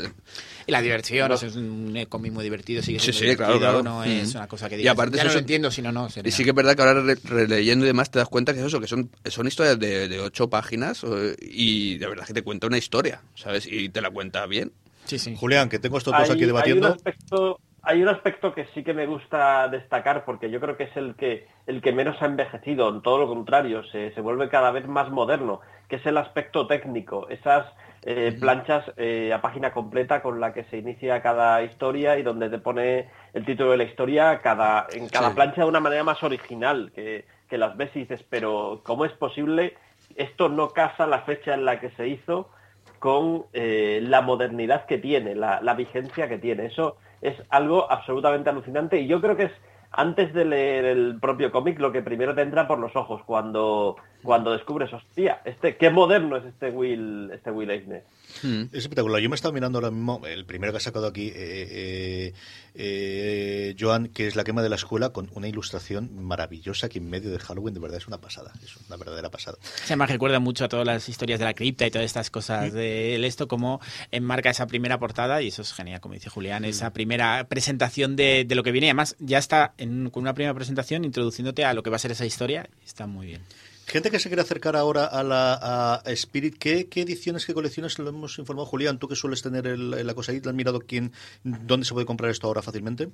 Y la diversión, o sea, es un cómic muy divertido, sigue Sí, siendo sí, claro, divertido, claro. no es Mm. una cosa que Y digas, aparte ya eso no lo entiendo, si no, no. sería- Y sí que es verdad que ahora re- releyendo y demás te das cuenta que es eso, que son, son historias de, de ocho páginas y de verdad que te cuenta una historia, ¿sabes? Y te la cuenta bien. Sí, sí. Julián, que tengo estos dos Hay- aquí debatiendo. Hay un, aspecto, hay un aspecto que sí que me gusta destacar porque yo creo que es el que, el que menos ha envejecido, en todo lo contrario, se, se vuelve cada vez más moderno, que es el aspecto técnico, esas eh, planchas eh, a página completa con la que se inicia cada historia y donde te pone el título de la historia cada, en cada Sí. plancha de una manera más original, que, que las ves y dices, pero ¿cómo es posible? Esto no casa la fecha en la que se hizo con eh, la modernidad que tiene, la, la vigencia que tiene. Eso es algo absolutamente alucinante y yo creo que es antes de leer el propio cómic lo que primero te entra por los ojos cuando, cuando descubres, hostia, este, qué moderno es este Will, este Will Eisner. Mm. Es espectacular. Yo me estaba mirando ahora mismo el primero que ha sacado aquí, eh, eh, eh, Joan, que es la quema de la escuela, con una ilustración maravillosa que en medio de Halloween, de verdad, es una pasada. Es una verdadera pasada. Se me recuerda mucho a todas las historias de la cripta y todas estas cosas de esto, como enmarca esa primera portada, y eso es genial, como dice Julián, esa primera presentación de, de lo que viene. Además, ya está en- con una primera presentación introduciéndote a lo que va a ser esa historia, está muy bien. Gente que se quiere acercar ahora a la Spirit, ¿qué, ediciones, qué colecciones lo hemos informado? Julián, tú que sueles tener la cosa ahí, ¿te has mirado quién, dónde se puede comprar esto ahora fácilmente?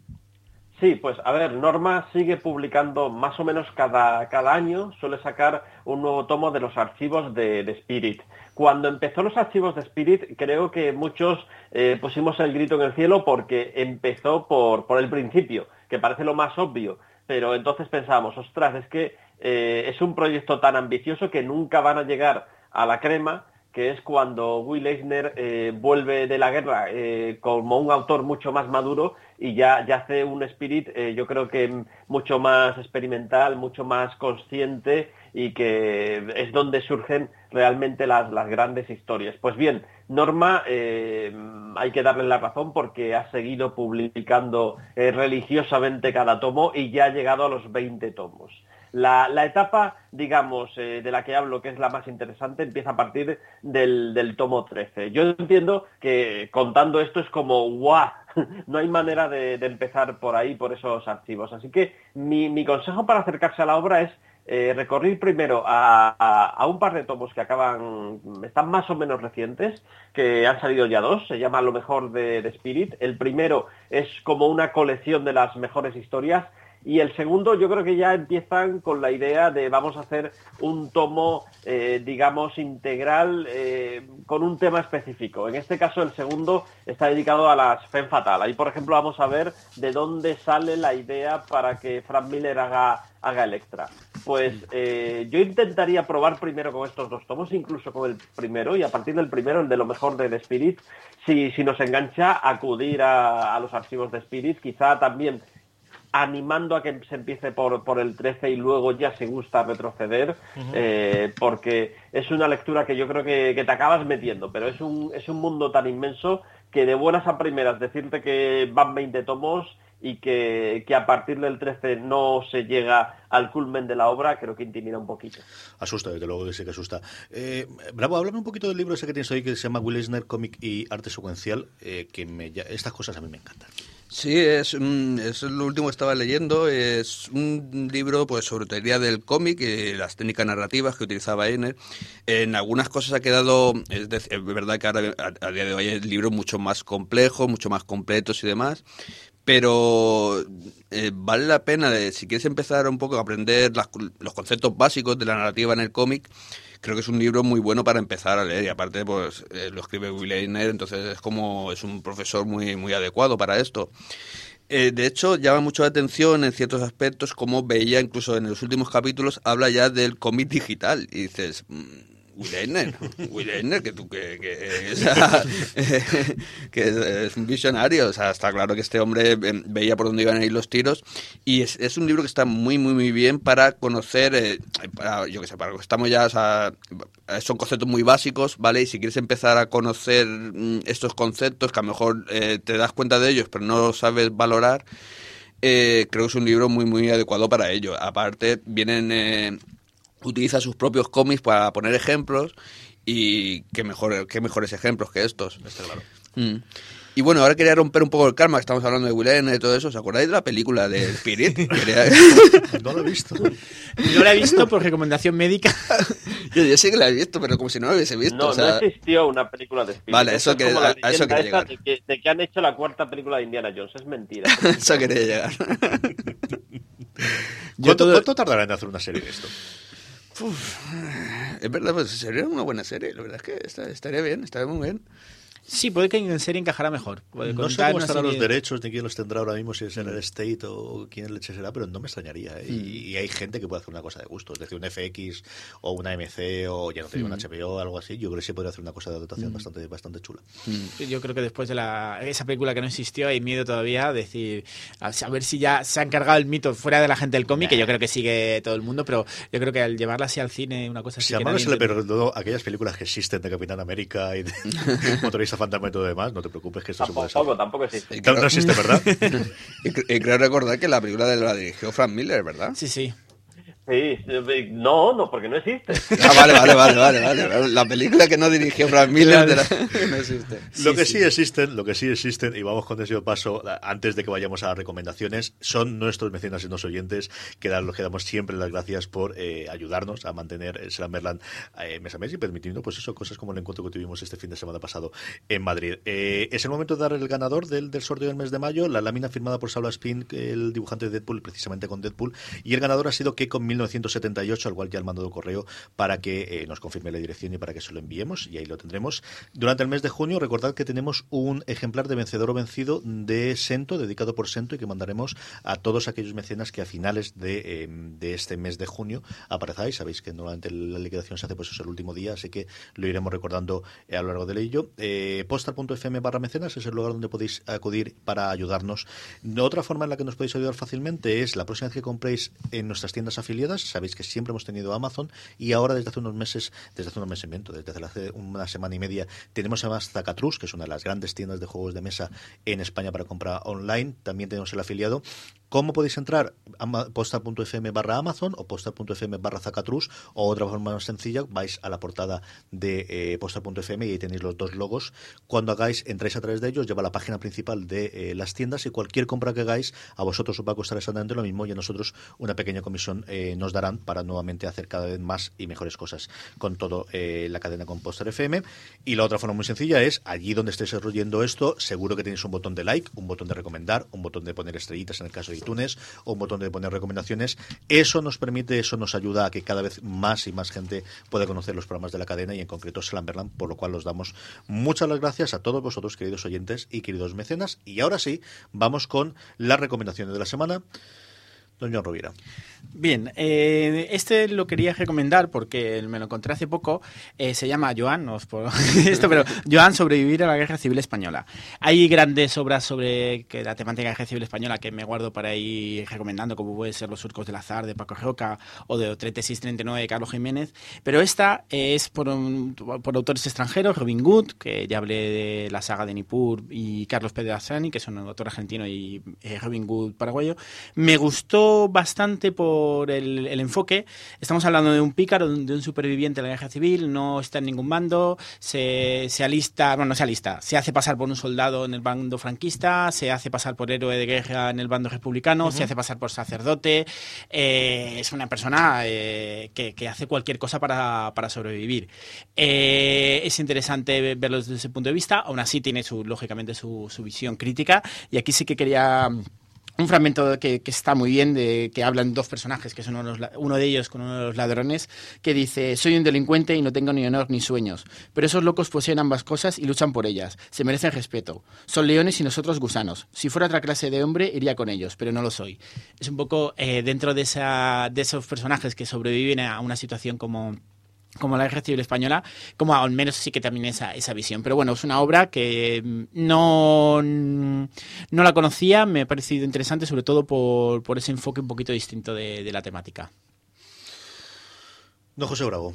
Sí, pues a ver, Norma sigue publicando más o menos cada, cada año, suele sacar un nuevo tomo de los archivos de, de Spirit. Cuando empezó los archivos de Spirit, creo que muchos eh, pusimos el grito en el cielo porque empezó por, por el principio, que parece lo más obvio, pero entonces pensábamos, ostras, es que eh, es un proyecto tan ambicioso que nunca van a llegar a la crema, que es cuando Will Eisner eh, vuelve de la guerra eh, como un autor mucho más maduro y ya, ya hace un Spirit, yo creo que mucho más experimental, mucho más consciente y que es donde surgen realmente las, las grandes historias. Pues bien, Norma, eh, hay que darle la razón porque ha seguido publicando eh, religiosamente cada tomo y ya ha llegado a los 20 tomos. La, la etapa, digamos, eh, de la que hablo, que es la más interesante, empieza a partir del, del tomo 13. Yo entiendo que contando esto es como, ¡guau! No hay manera de, de empezar por ahí, por esos archivos. Así que mi, mi consejo para acercarse a la obra es eh, recorrer primero a, un par de tomos que acaban, están más o menos recientes, que han salido ya dos, se llama Lo mejor de, Spirit. El primero es como una colección de las mejores historias y el segundo yo creo que ya empiezan con la idea de vamos a hacer un tomo, eh, digamos, integral eh, con un tema específico. En este caso el segundo está dedicado a las Femme Fatal. Ahí, por ejemplo, vamos a ver de dónde sale la idea para que Frank Miller haga, haga Electra. Pues eh, yo intentaría probar primero con estos dos tomos, incluso con el primero, y a partir del primero, el de lo mejor de The Spirit, si, si nos engancha, acudir a, a los archivos de Spirit, quizá también animando a que se empiece por, por el 13 y luego ya se gusta retroceder, eh, porque es una lectura que yo creo que, que te acabas metiendo, pero es un, es un mundo tan inmenso que de buenas a primeras decirte que van 20 tomos y que, que a partir del 13 no se llega al culmen de la obra, creo que intimida un poquito. Asusta, desde luego que sí que asusta. Eh, Bravo, háblame un poquito del libro ese que tienes hoy que se llama Will Eisner, Cómic y Arte Secuencial, eh, que me, ya- estas cosas a mí me encantan. Sí, es, un- es lo último que estaba leyendo. Es un libro pues sobre teoría del cómic y las técnicas narrativas que utilizaba Einer. En algunas cosas ha quedado, es, verdad que ahora a, a día de hoy hay libros mucho más complejos, mucho más completos y demás. Pero eh, vale la pena, de, si quieres empezar un poco a aprender las- los conceptos básicos de la narrativa en el cómic, creo que es un libro muy bueno para empezar a leer y aparte pues eh, lo escribe Will Eisner, entonces es como es un profesor muy muy adecuado para esto. Eh, de hecho, llama mucho la atención en ciertos aspectos, como veía incluso en los últimos capítulos, habla ya del cómic digital. Y dices, mm, Will Eisner, Will Eisner, que tú que, que, o sea, que es, un visionario. O sea, está claro que este hombre eh, veía por dónde iban a ir los tiros. Y es, es un libro que está muy, muy, muy bien para conocer, eh, para, yo qué sé, para estamos ya, o sea, son conceptos muy básicos, ¿vale? Y si quieres empezar a conocer mm, estos conceptos, que a lo mejor eh, te das cuenta de ellos, pero no sabes valorar, eh, creo que es un libro muy, muy adecuado para ello. Aparte, vienen, eh, utiliza sus propios cómics para poner ejemplos y qué, mejor, qué mejores ejemplos que estos. Está claro. Mm. Y bueno, ahora quería romper un poco el karma, que estamos hablando de Will y todo eso. ¿Os acordáis de la película de Spirit? Quería- No lo he visto. No la he visto por recomendación médica. yo, yo sí que la he visto, pero como si no la hubiese visto. No, o sea, no existió una película de Spirit. Vale, eso es que- la a- eso quería llegar. De que, de que han hecho la cuarta película de Indiana Jones. Es mentira. eso quería llegar. ¿Cuánto, todo- cuánto tardará en hacer una serie de esto? Es verdad, pues sería una buena serie. La verdad es que está- estaría bien, estaría muy bien. Sí, puede que en serie encajará mejor. Puede No sé cómo estarán los derechos, ni quién los tendrá ahora mismo, si es en el State o quién leche será, pero no me extrañaría. ¿eh? Y, y hay gente que puede hacer una cosa de gusto, es decir, un FX o una MC o ya no te digo, una HBO o algo así. Yo creo que sí podría hacer una cosa de adaptación bastante, bastante chula. Yo creo que después de la, esa película que no existió hay miedo todavía, decir, a a ver si ya se ha encargado el mito fuera de la gente del cómic, que yo creo que sigue todo el mundo, pero yo creo que al llevarla así al cine, una cosa así. Si a que Marvel nadie se le perdonó aquellas películas que existen de Capitán América y de Motorista Fantasma y todo demás, no te preocupes que esto se puede Tampoco, tampoco existe. No, no existe, ¿verdad? Y creo recordar que la película de la dirigió Frank Miller, ¿verdad? Sí, sí. Sí, eh, no, no, porque no existe. Ah, vale, vale, vale, vale, vale. La película que no dirigió Frank Miller de la- que no existe. Lo que sí, existen, lo que sí existen, y vamos con ese paso, antes de que vayamos a las recomendaciones, son nuestros mecenas y nuestros oyentes, que dan los que damos siempre las gracias por eh, ayudarnos a mantener el Slammerland eh, mes a mes y permitiendo, pues eso, cosas como el encuentro que tuvimos este fin de semana pasado en Madrid. Eh, es el momento de dar el ganador del, del sorteo del mes de mayo, la lámina firmada por Saula Spin, el dibujante de Deadpool, precisamente con Deadpool, y el ganador ha sido Keiko 1978, al cual ya le mandado correo para que eh, nos confirme la dirección y para que se lo enviemos, y ahí lo tendremos. Durante el mes de junio, recordad que tenemos un ejemplar de vencedor o vencido de Sento, dedicado por Sento, y que mandaremos a todos aquellos mecenas que a finales de, eh, de este mes de junio aparezáis. Sabéis que normalmente la liquidación se hace pues eso el último día, así que lo iremos recordando eh, a lo largo del ello. Eh, postal.fm barra mecenas es el lugar donde podéis acudir para ayudarnos. Otra forma en la que nos podéis ayudar fácilmente es la próxima vez que compréis en nuestras tiendas afiliadas. Sabéis que siempre hemos tenido Amazon y ahora desde hace unos meses, desde hace unos meses, desde hace una semana y media, tenemos además Zacatrus, que es una de las grandes tiendas de juegos de mesa en España para compra online. También tenemos el afiliado. ¿Cómo podéis entrar? Postal.fm barra Amazon o postal.fm barra Zacatrus o otra forma más sencilla, vais a la portada de eh, postal.fm y ahí tenéis los dos logos. Cuando hagáis, entráis a través de ellos, lleva a la página principal de eh, las tiendas y cualquier compra que hagáis a vosotros os va a costar exactamente lo mismo y a nosotros una pequeña comisión eh, nos darán para nuevamente hacer cada vez más y mejores cosas con todo eh, la cadena con Postal FM. Y la otra forma muy sencilla es, allí donde estéis oyendo esto, seguro que tenéis un botón de like, un botón de recomendar, un botón de poner estrellitas en el caso de iTunes, un botón de poner recomendaciones. Eso nos permite, eso nos ayuda a que cada vez más y más gente pueda conocer los programas de la cadena y en concreto Slamberland, por lo cual os damos muchas las gracias a todos vosotros, queridos oyentes y queridos mecenas. Y ahora sí, vamos con las recomendaciones de la semana. Don John Rovira. Bien, eh, este lo quería recomendar porque me lo encontré hace poco. Eh, se llama Joan, no esto, pero Joan sobrevivir a la Guerra Civil Española. Hay grandes obras sobre la temática de la Guerra Civil Española que me guardo para ir recomendando, como puede ser Los Surcos del Azar de Paco Roca o de 3639 de Carlos Jiménez. Pero esta es por, por autores extranjeros, Robin Hood, que ya hablé de la saga de Nippur, y Carlos Pedrazzani, que son un autor argentino, y eh, Robin Hood paraguayo. Me gustó bastante por el, el enfoque. Estamos hablando de un pícaro, de un, superviviente de la guerra civil, no está en ningún bando, se, se alista, bueno, no se alista, se hace pasar por un soldado en el bando franquista, se hace pasar por héroe de guerra en el bando republicano, se hace pasar por sacerdote. eh, es una persona eh, que, que hace cualquier cosa para, para sobrevivir. Eh, es interesante verlo desde ese punto de vista, aún así tiene su, lógicamente su, su visión crítica, y aquí sí que quería un fragmento que, que está muy bien, de que hablan dos personajes, que son uno de, ellos con uno de los ladrones, que dice, soy un delincuente y no tengo ni honor ni sueños, pero esos locos poseen ambas cosas y luchan por ellas, se merecen respeto. Son leones y nosotros gusanos. Si fuera otra clase de hombre, iría con ellos, pero no lo soy. Es un poco eh, dentro de, esa, de esos personajes que sobreviven a una situación como como la Guerra Civil Española, como al menos sí que también esa, esa visión. Pero bueno, es una obra que mm, no, no la conocía, me ha parecido interesante, sobre todo por, por ese enfoque un poquito distinto de, de la temática. No, José Bravo.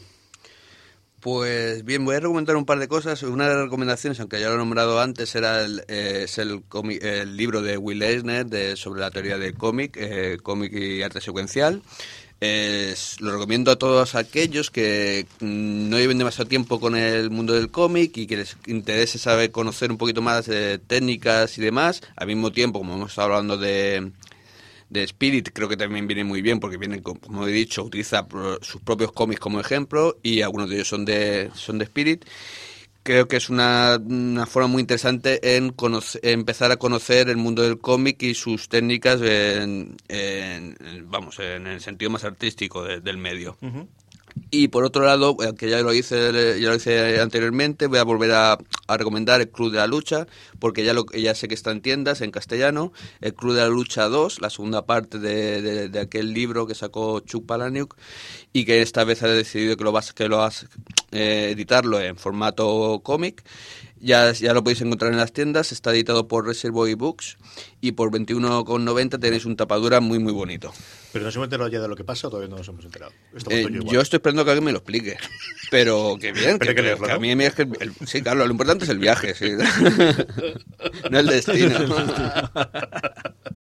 Pues bien, voy a recomendar un par de cosas. Una de las recomendaciones, aunque ya lo he nombrado antes, era el, eh, es el, cómic- el libro de Will Eisner de, sobre la teoría del cómic, eh, cómic y arte secuencial. Es- lo recomiendo a todos aquellos que no lleven demasiado tiempo con el mundo del cómic y que les interese saber conocer un poquito más de técnicas y demás. Al mismo tiempo, como hemos estado hablando de, de Spirit creo que también viene muy bien porque viene, co- como he dicho, utiliza sus propios cómics como ejemplo y algunos de ellos son de, son de Spirit. Creo que es una, una forma muy interesante en conoce- empezar a conocer el mundo del cómic y sus técnicas en, en- en- vamos, en el sentido más artístico de- del medio. Y por otro lado, aunque ya lo hice, ya lo hice anteriormente, voy a volver a, recomendar el Club de la Lucha, porque ya, lo, ya sé que está en tiendas en castellano. El Club de la Lucha 2, la segunda parte de, de, de aquel libro que sacó Chuck Palahniuk, y que esta vez ha decidido que lo vas, que lo vas eh, editarlo en formato cómic. Ya, ya lo podéis encontrar en las tiendas, está editado por Reservoir Books y por 21,90 tenéis un tapadura muy muy bonito. Pero nos hemos enterado ya de lo que pasa todavía no nos hemos enterado. Eh, yo, estoy esperando que alguien me lo explique. Pero que bien, que, que leerlo, que a mí me es que el- sí, claro, lo importante es el viaje, sí. no el destino.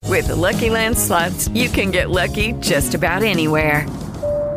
With the Lucky Land slots, you can get lucky just about anywhere.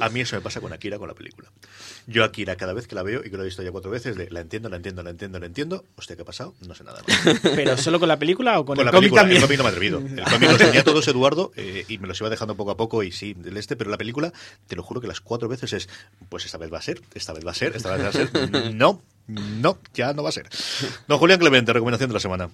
A mí eso me pasa con Akira, con la película. Yo Akira, cada vez que la veo, y que lo he visto ya cuatro veces, de la entiendo, la entiendo, la entiendo, la entiendo. Hostia, ¿qué ha pasado? No sé nada más. ¿Pero solo con la película o con, Con el la cómic película, también? el cómic no me atrevido. El cómic los tenía todos Eduardo eh, y me los iba dejando poco a poco y sí, del este, pero la película, te lo juro que las cuatro veces es, pues esta vez va a ser, esta vez va a ser, esta vez va a ser. No, no, ya no va a ser. Don Julián Clemente, recomendación de la semana.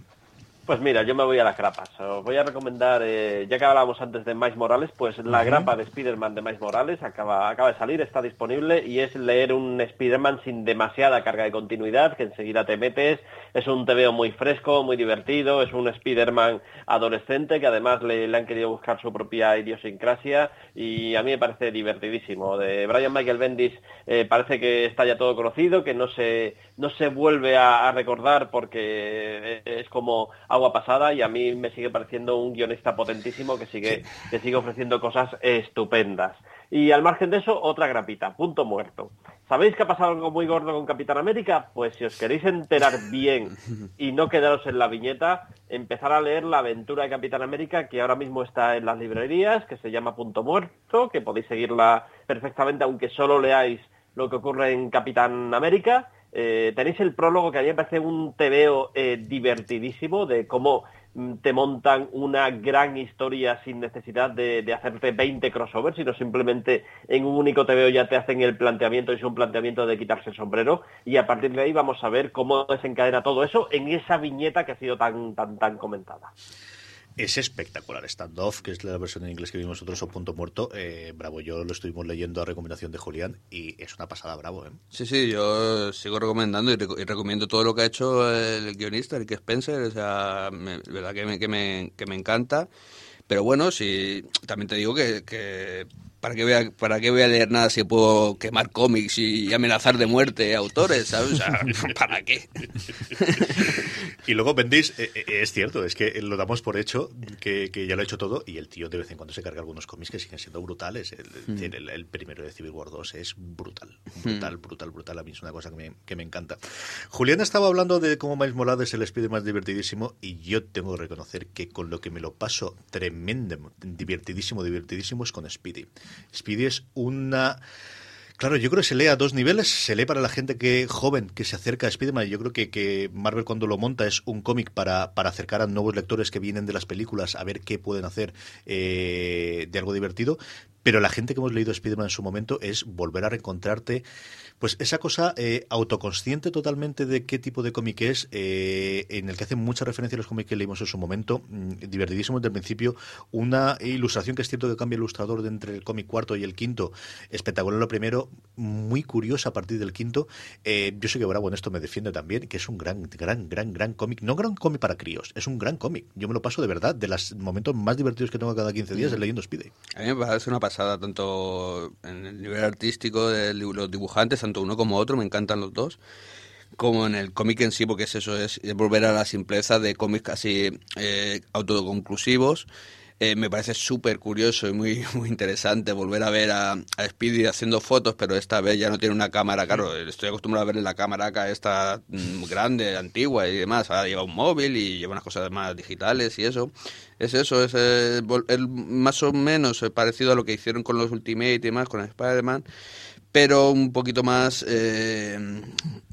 Pues mira, yo me voy a las grapas. Os voy a recomendar, eh, ya que hablábamos antes de Miles Morales, pues la grapa de Spider-Man de Miles Morales acaba, acaba de salir, está disponible y es leer un Spider-Man sin demasiada carga de continuidad, que enseguida te metes. Es un TVO muy fresco, muy divertido, es un Spider-Man adolescente que además le, le han querido buscar su propia idiosincrasia y a mí me parece divertidísimo. De Brian Michael Bendis eh, parece que está ya todo conocido, que no se, no se vuelve a, a recordar porque es como agua pasada y a mí me sigue pareciendo un guionista potentísimo que sigue, que sigue ofreciendo cosas estupendas. Y al margen de eso, otra grapita, punto muerto. ¿Sabéis que ha pasado algo muy gordo con Capitán América? Pues si os queréis enterar bien y no quedaros en la viñeta, empezar a leer la aventura de Capitán América que ahora mismo está en las librerías, que se llama Punto Muerto, que podéis seguirla perfectamente aunque solo leáis lo que ocurre en Capitán América. Eh, tenéis el prólogo que a mí me parece un tebeo eh, divertidísimo de cómo mm, te montan una gran historia sin necesidad de, hacerte 20 crossovers, sino simplemente en un único tebeo ya te hacen el planteamiento es un planteamiento de quitarse el sombrero y a partir de ahí vamos a ver cómo desencadena todo eso en esa viñeta que ha sido tan tan tan comentada. Es espectacular. Standoff, que es la versión en inglés que vimos nosotros, o Punto Muerto. Eh, bravo, yo lo estuvimos leyendo a recomendación de Julián y es una pasada, bravo. ¿eh? Sí, sí, yo sigo recomendando y, reco- y recomiendo todo lo que ha hecho el guionista, Rick Spencer, o sea, me, verdad que me, que, me, que me encanta. Pero bueno, sí, también te digo que ¿para, qué voy a, ¿para qué voy a leer nada si puedo quemar cómics y amenazar de muerte a autores, ¿sabes? O sea, ¿para qué? Y luego vendéis, eh, eh, es cierto, es que lo damos por hecho, que, que ya lo ha hecho todo, y el tío de vez en cuando se carga algunos cómics que siguen siendo brutales. El, Mm. el- el primero de Civil War 2 es brutal, brutal, brutal, brutal. A mí es una cosa que me, que me encanta. Julián estaba hablando de cómo Miles Morales es el Spider más divertidísimo, y yo tengo que reconocer que con lo que me lo paso tremendo, divertidísimo, divertidísimo es con Speedy. Speedy es una... Claro, yo creo que se lee a dos niveles. Se lee para la gente que joven que se acerca a Spider-Man. Yo creo que, que Marvel cuando lo monta es un cómic para, para acercar a nuevos lectores que vienen de las películas a ver qué pueden hacer eh, de algo divertido. Pero la gente que hemos leído Spider-Man en su momento es volver a reencontrarte, pues esa cosa eh, autoconsciente totalmente de qué tipo de cómic es, eh, en el que hacen mucha referencia a los cómics que leímos en su momento, mm, divertidísimo desde el principio, una ilustración que es cierto que cambia el ilustrador de entre el cómic cuarto y el quinto, espectacular lo primero, muy curiosa a partir del quinto, Eh, yo sé que Bravo en esto me defiende también, que es un gran, gran, gran, gran cómic, no gran cómic para críos, es un gran cómic, yo me lo paso de verdad, de los momentos más divertidos que tengo cada 15 días es leyendo Speedy. A mí me parece una pasada, tanto en el nivel artístico de los dibujantes, tanto uno como otro, me encantan los dos, como en el cómic en sí, porque es eso, es volver a la simpleza de cómics casi eh, autoconclusivos. Eh, me parece súper curioso y muy, muy interesante volver a ver a, a Speedy haciendo fotos, pero esta vez ya no tiene una cámara, claro, estoy acostumbrado a verle la cámara acá esta mm, grande, antigua y demás, ahora lleva un móvil y lleva unas cosas más digitales y eso. Es eso, es eh, más o menos eh, parecido a lo que hicieron con los Ultimate y demás, con Spider-Man, pero un poquito más eh,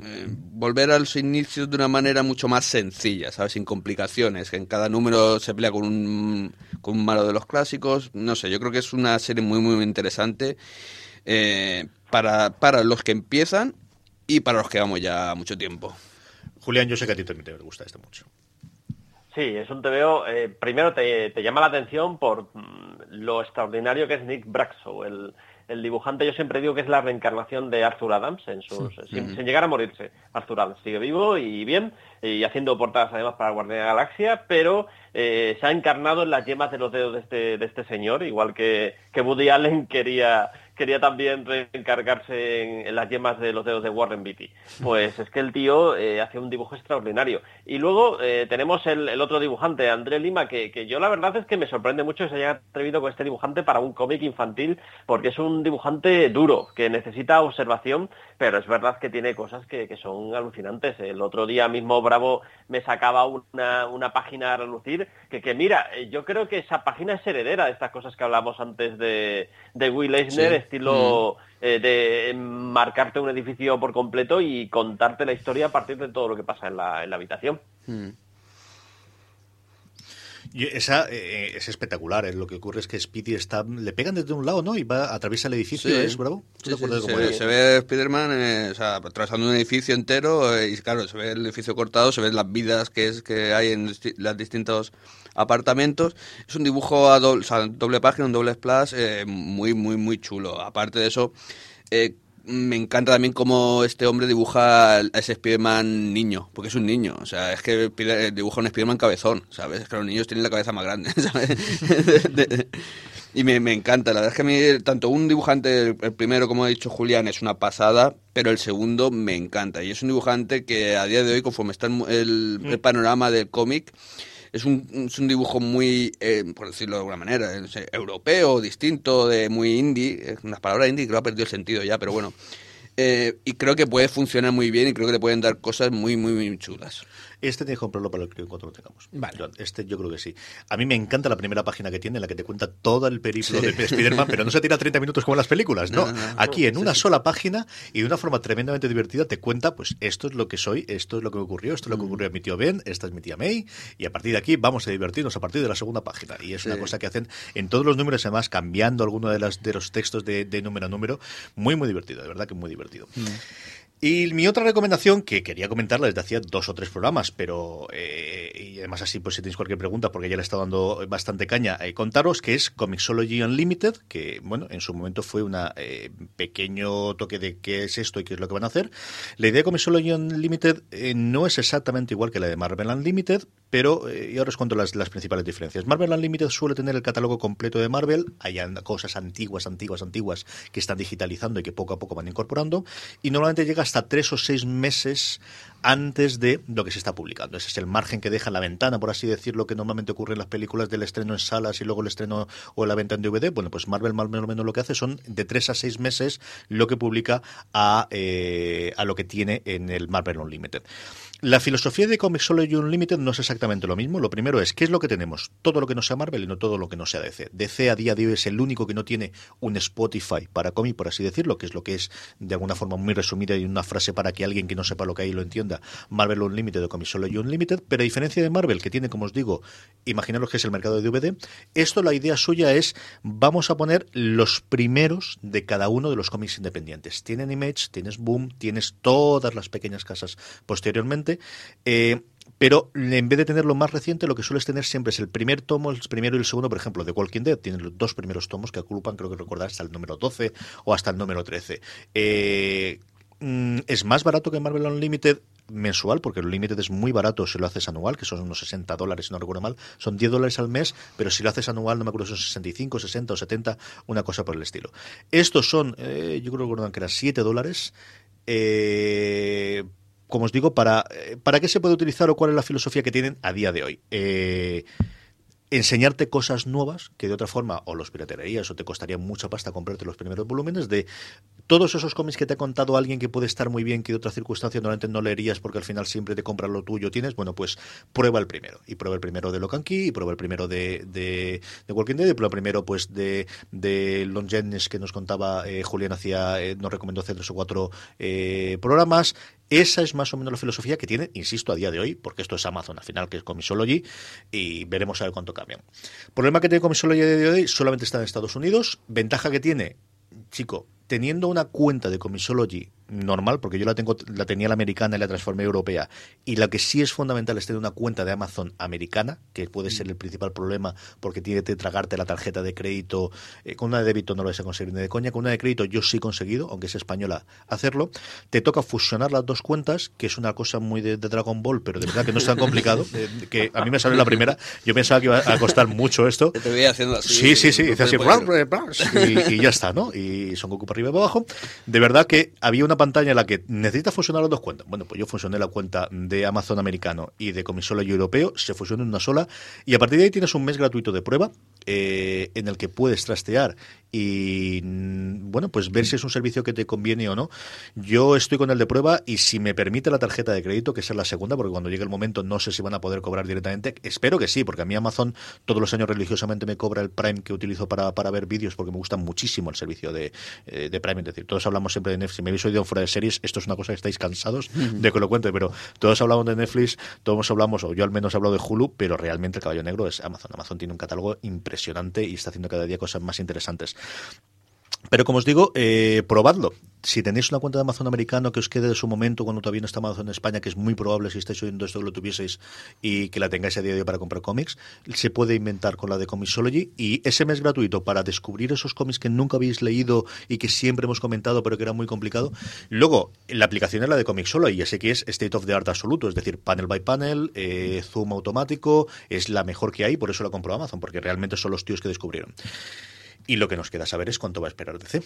eh, volver a los inicios de una manera mucho más sencilla, ¿sabes? Sin complicaciones, que en cada número se pelea con un, con un malo de los clásicos, no sé, yo creo que es una serie muy, muy interesante eh, para, para los que empiezan y para los que vamos ya mucho tiempo. Julián, yo sé que a ti también te gusta esto mucho. Sí, es un TVO. Eh, primero te, te, llama la atención por mm, lo extraordinario que es Nick Braxo, el, el, dibujante. Yo siempre digo que es la reencarnación de Arthur Adams, en sus, sí. sin, sin, llegar a morirse. Arthur Adams sigue vivo y bien, y haciendo portadas además para Guardia de la Galaxia, pero eh, se ha encarnado en las yemas de los dedos de este, de este señor, igual que, que Woody Allen quería quería también reencargarse en, en, las yemas de los dedos de Warren Beatty. Pues es que el tío eh, hace un dibujo extraordinario. Y luego eh, tenemos el, el, otro dibujante, André Lima, que, que, yo la verdad es que me sorprende mucho que se haya atrevido con este dibujante para un cómic infantil, porque es un dibujante duro, que necesita observación, pero es verdad que tiene cosas que, que son alucinantes. El otro día mismo Bravo me sacaba una, una página a relucir, que, que mira, yo creo que esa página es heredera de estas cosas que hablamos antes de, de Will Eisner, sí estilo mm. eh, de marcarte un edificio por completo y contarte la historia a partir de todo lo que pasa en la, en la habitación. Mm. Y esa eh, es espectacular. ¿eh? Lo que ocurre es que Speedy está. Le pegan desde un lado, ¿no? Y va atraviesa el edificio. Sí. ¿Es bravo? Sí, sí, se, se, ve Spider-Man eh, o sea, atravesando un edificio entero. Eh, y claro, se ve el edificio cortado, se ven las vidas que, es, que hay en los distintos apartamentos. Es un dibujo a doble, o sea, doble página, un doble splash, eh, muy, muy, muy chulo. Aparte de eso, eh, me encanta también cómo este hombre dibuja a ese Spider-Man niño, porque es un niño. O sea, es que dibuja un Spider-Man cabezón, ¿sabes? Es que los niños tienen la cabeza más grande, ¿sabes? y me, me, encanta. La verdad es que a mí, tanto un dibujante, el primero, como ha dicho Julián, es una pasada, pero el segundo me encanta. Y es un dibujante que a día de hoy, conforme está el, el panorama del cómic, es un, es un dibujo muy, eh, por decirlo de alguna manera, sé, europeo, distinto, de muy indie. Unas palabras indie que lo ha perdido el sentido ya, pero bueno. Eh, y creo que puede funcionar muy bien y creo que le pueden dar cosas muy, muy, muy chulas. Este tienes que comprarlo para el que cuando lo tengamos. Vale. Este yo creo que sí. A mí me encanta la primera página que tiene, en la que te cuenta todo el periplo sí. de Spider-Man, pero no se tira 30 minutos como en las películas, ¿no? no, no Aquí en una sí, sola página y de una forma tremendamente divertida te cuenta, pues esto es lo que soy, esto es lo que me ocurrió, esto es lo que ocurrió a mi tío Ben, esta es mi tía May, y a partir de aquí vamos a divertirnos a partir de la segunda página. Y es una cosa que hacen en todos los números, además cambiando alguno de, las, de los textos de, de número a número. Muy, muy divertido, de verdad que muy divertido. Mm. Y mi otra recomendación, que quería comentarla desde hacía dos o tres programas, pero eh, y además así, pues si tenéis cualquier pregunta, porque ya le estado dando bastante caña, eh, contaros que es Comixology Unlimited, que bueno, en su momento fue un eh, pequeño toque de qué es esto y qué es lo que van a hacer. La idea de Comixology Unlimited eh, no es exactamente igual que la de Marvel Unlimited, pero eh, y ahora os cuento las, las, principales diferencias. Marvel Unlimited suele tener el catálogo completo de Marvel, hay cosas antiguas, antiguas, antiguas que están digitalizando y que poco a poco van incorporando, y normalmente llega hasta tres o seis meses antes de lo que se está publicando. Ese es el margen que deja la ventana, por así decirlo, que normalmente ocurre en las películas del estreno en salas y luego el estreno o la venta en DVD. Bueno, pues Marvel más o menos lo que hace son de tres a seis meses lo que publica a, eh, a lo que tiene en el Marvel Unlimited. La filosofía de Comixology Unlimited no es exactamente lo mismo. Lo primero es, ¿qué es lo que tenemos? Todo lo que no sea Marvel y no todo lo que no sea DC. DC a día de hoy es el único que no tiene un Spotify para cómic, por así decirlo, que es lo que es de alguna forma muy resumida y una frase para que alguien que no sepa lo que hay lo entienda. Marvel Unlimited o Comixology Unlimited, pero a diferencia de Marvel, que tiene, como os digo, imaginaros que es el mercado de DVD, esto la idea suya es, vamos a poner los primeros de cada uno de los cómics independientes. Tienen Image, tienes Boom, tienes todas las pequeñas casas posteriormente, eh, pero en vez de tener lo más reciente, lo que sueles tener siempre es el primer tomo, el primero y el segundo, por ejemplo, de Walking Dead. Tienen los dos primeros tomos que agrupan, creo que recordar, hasta el número 12 o hasta el número 13. Eh, mm, es más barato que Marvel Unlimited mensual, porque el Unlimited es muy barato si lo haces anual, que son unos 60 dólares, si no recuerdo mal, son 10 dólares al mes, pero si lo haces anual, no me acuerdo, son 65, 60 o 70, una cosa por el estilo. Estos son, eh, yo creo que eran 7 dólares. Como os digo, para, para qué se puede utilizar o cuál es la filosofía que tienen a día de hoy. Eh, enseñarte cosas nuevas que de otra forma o los piraterías o te costaría mucha pasta comprarte los primeros volúmenes de todos esos cómics que te ha contado alguien que puede estar muy bien que de otra circunstancia normalmente no leerías porque al final siempre te compras lo tuyo tienes bueno pues prueba el primero y prueba el primero de Locan Key y prueba el primero de, de, de Walking Dead y prueba el primero pues de, de Long Jennings que nos contaba eh, Julián hacía eh, nos recomendó hace tres o cuatro eh, programas esa es más o menos la filosofía que tiene, insisto, a día de hoy, porque esto es Amazon al final, que es Comisology, y veremos a ver cuánto cambian. Problema que tiene Comisology a día de hoy, solamente está en Estados Unidos. Ventaja que tiene, chico, teniendo una cuenta de Comisology normal, porque yo la tengo, la tenía la americana y la transformé a europea, y lo que sí es fundamental es tener una cuenta de Amazon americana, que puede ser el principal problema, porque tiene que tragarte la tarjeta de crédito, eh, con una de débito no lo vas a conseguir ni de coña, con una de crédito yo sí he conseguido, aunque es española, hacerlo, te toca fusionar las dos cuentas, que es una cosa muy de, de Dragon Ball, pero de verdad que no es tan complicado, eh, que a mí me salió la primera, yo pensaba que iba a costar mucho esto. Te veía haciendo así. Sí, sí, sí, no dice así, puedes y, y ya está, ¿no? Y Son Goku para arriba y para abajo. De verdad que había una pantalla en la que necesitas fusionar las dos cuentas. Bueno, pues yo fusioné la cuenta de Amazon americano y de Comisology europeo, se fusionó en una sola, y a partir de ahí tienes un mes gratuito de prueba eh, en el que puedes trastear y, mm, bueno, pues ver si es un servicio que te conviene o no. Yo estoy con el de prueba y si me permite la tarjeta de crédito, que sea la segunda, porque cuando llegue el momento no sé si van a poder cobrar directamente, espero que sí, porque a mí Amazon todos los años religiosamente me cobra el Prime que utilizo para, para ver vídeos, porque me gusta muchísimo el servicio de, eh, de Prime. Es decir, todos hablamos siempre de Netflix. Me habéis oído fuera de series, esto es una cosa que estáis cansados de que lo cuente, pero todos hablamos de Netflix, todos hablamos, o yo al menos he hablado de Hulu, pero realmente el caballo negro es Amazon. Amazon tiene un catálogo impresionante y está haciendo cada día cosas más interesantes. Pero como os digo, eh, probadlo. Si tenéis una cuenta de Amazon americano que os quede de su momento cuando todavía no está Amazon en España, que es muy probable si estáis oyendo esto que lo tuvieseis y que la tengáis a día de hoy para comprar cómics, se puede inventar con la de Comicsology y ese mes gratuito para descubrir esos cómics que nunca habéis leído y que siempre hemos comentado pero que era muy complicado. Luego, la aplicación es la de Comicsology, ya sé que es state of the art absoluto, es decir, panel by panel, eh, zoom automático, es la mejor que hay, por eso la compró Amazon, porque realmente son los tíos que descubrieron. Y lo que nos queda saber es cuánto va a esperar DC.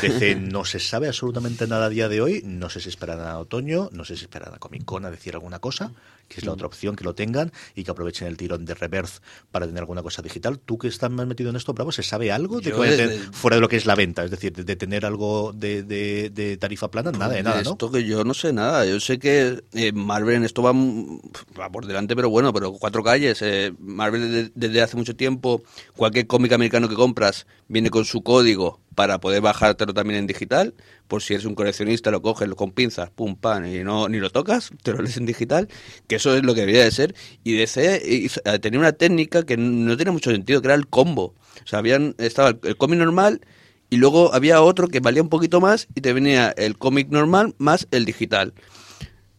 DC no se sabe absolutamente nada a día de hoy. No sé si esperarán a otoño, no sé si esperarán a Comic Con a decir alguna cosa, que es la otra opción que lo tengan y que aprovechen el tirón de Reverse para tener alguna cosa digital. Tú que estás más metido en esto, Bravo, ¿se sabe algo de desde- fuera de lo que es la venta? Es decir, de, de tener algo de, tarifa plana, nada de nada, ¿no? Esto que yo no sé nada. Yo sé que eh, Marvel en esto va, va por delante, pero bueno, pero cuatro calles. eh, Marvel de- desde hace mucho tiempo, cualquier cómic americano que compras viene con su código para poder bajártelo también en digital. Por si eres un coleccionista, lo coges lo con pinzas, pum, pam, y no ni lo tocas, te lo lees en digital. Que eso es lo que debería de ser. Y DC tenía una técnica que no tenía mucho sentido, que era el combo. O sea, habían, estaba el, el cómic normal y luego había otro que valía un poquito más y te venía el cómic normal más el digital.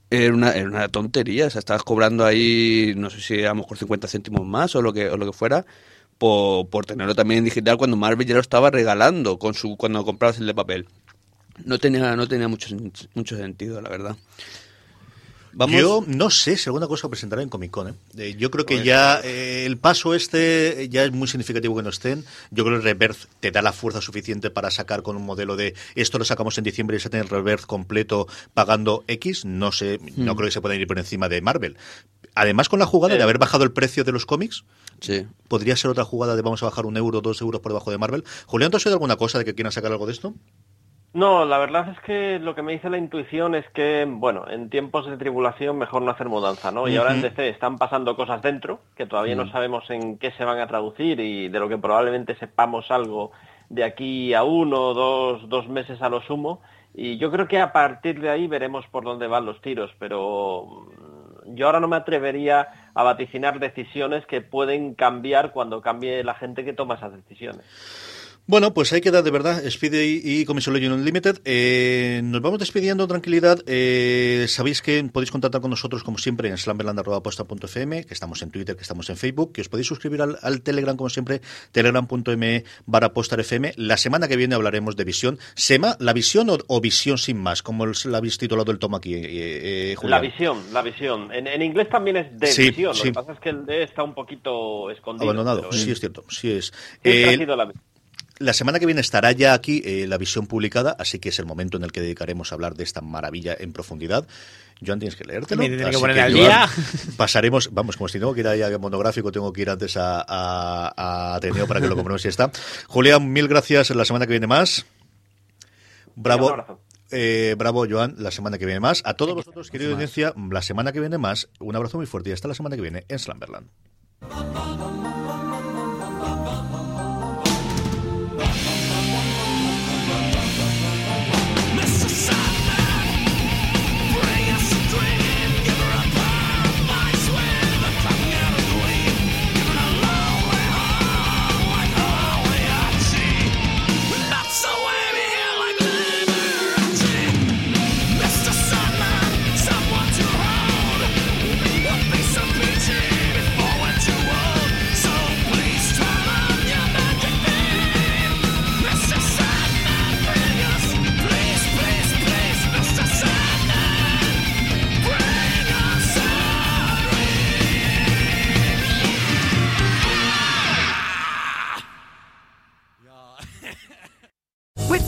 Era una, era una tontería, o sea, estabas cobrando ahí, no sé si a lo mejor 50 céntimos más o lo que, o lo que fuera, por, por tenerlo también en digital cuando Marvel ya lo estaba regalando con su cuando comprabas el de papel. No tenía, no tenía mucho, mucho sentido, la verdad. Vamos, Yo no sé si alguna cosa presentará en Comic Con. ¿eh? Eh, yo creo que ya eh, el paso este ya es muy significativo que no estén. Yo creo que Rebirth te da la fuerza suficiente para sacar con un modelo de esto lo sacamos en diciembre y se tiene el Rebirth completo pagando X. No sé, no Hmm. creo que se puedan ir por encima de Marvel. Además, con la jugada de haber bajado el precio de los cómics, sí. podría ser otra jugada de vamos a bajar un euro, dos euros por debajo de Marvel. Julián, ¿tú has oído alguna cosa de que quieran sacar algo de esto? No, la verdad es que lo que me dice la intuición es que, bueno, en tiempos de tribulación mejor no hacer mudanza, ¿no? Y ahora en. DC están pasando cosas dentro, que todavía no sabemos en qué se van a traducir y de lo que probablemente sepamos algo de aquí a uno, dos, dos meses a lo sumo. Y yo creo que a partir de ahí veremos por dónde van los tiros, pero mm, yo ahora no me atrevería a vaticinar decisiones que pueden cambiar cuando cambie la gente que toma esas decisiones. Bueno, pues ahí queda de verdad Speed y, y Comisologio Unlimited. Eh, nos vamos despidiendo, tranquilidad. Eh, sabéis que podéis contactar con nosotros, como siempre, en slamberland.posta.fm, que estamos en Twitter, que estamos en Facebook, que os podéis suscribir al, al Telegram, como siempre, telegram.me barra postarfm. La semana que viene hablaremos de visión. ¿Sema la visión o, o visión sin más? Como el- la habéis titulado el toma aquí, eh, eh, La visión, la visión. En, en inglés también es de Sí, visión. Lo sí. que pasa es que el de está un poquito escondido. Abandonado, pero sí es- cierto, sí es. ha El- sido la- La semana que viene estará ya aquí eh, la visión publicada, así que es el momento en el que dedicaremos a hablar de esta maravilla en profundidad. Joan, tienes que leértelo. Me tiene que poner al Joan. Pasaremos, vamos, como si tengo que ir ahí a monográfico, tengo que ir antes a, a, a Ateneo para que lo compremos si está. Julián, mil gracias. La semana que viene más. Bravo. un abrazo. Eh, bravo, Joan, la semana que viene más. A todos vosotros, querida audiencia, la semana que viene más. Un abrazo muy fuerte y hasta la semana que viene en Slamberland.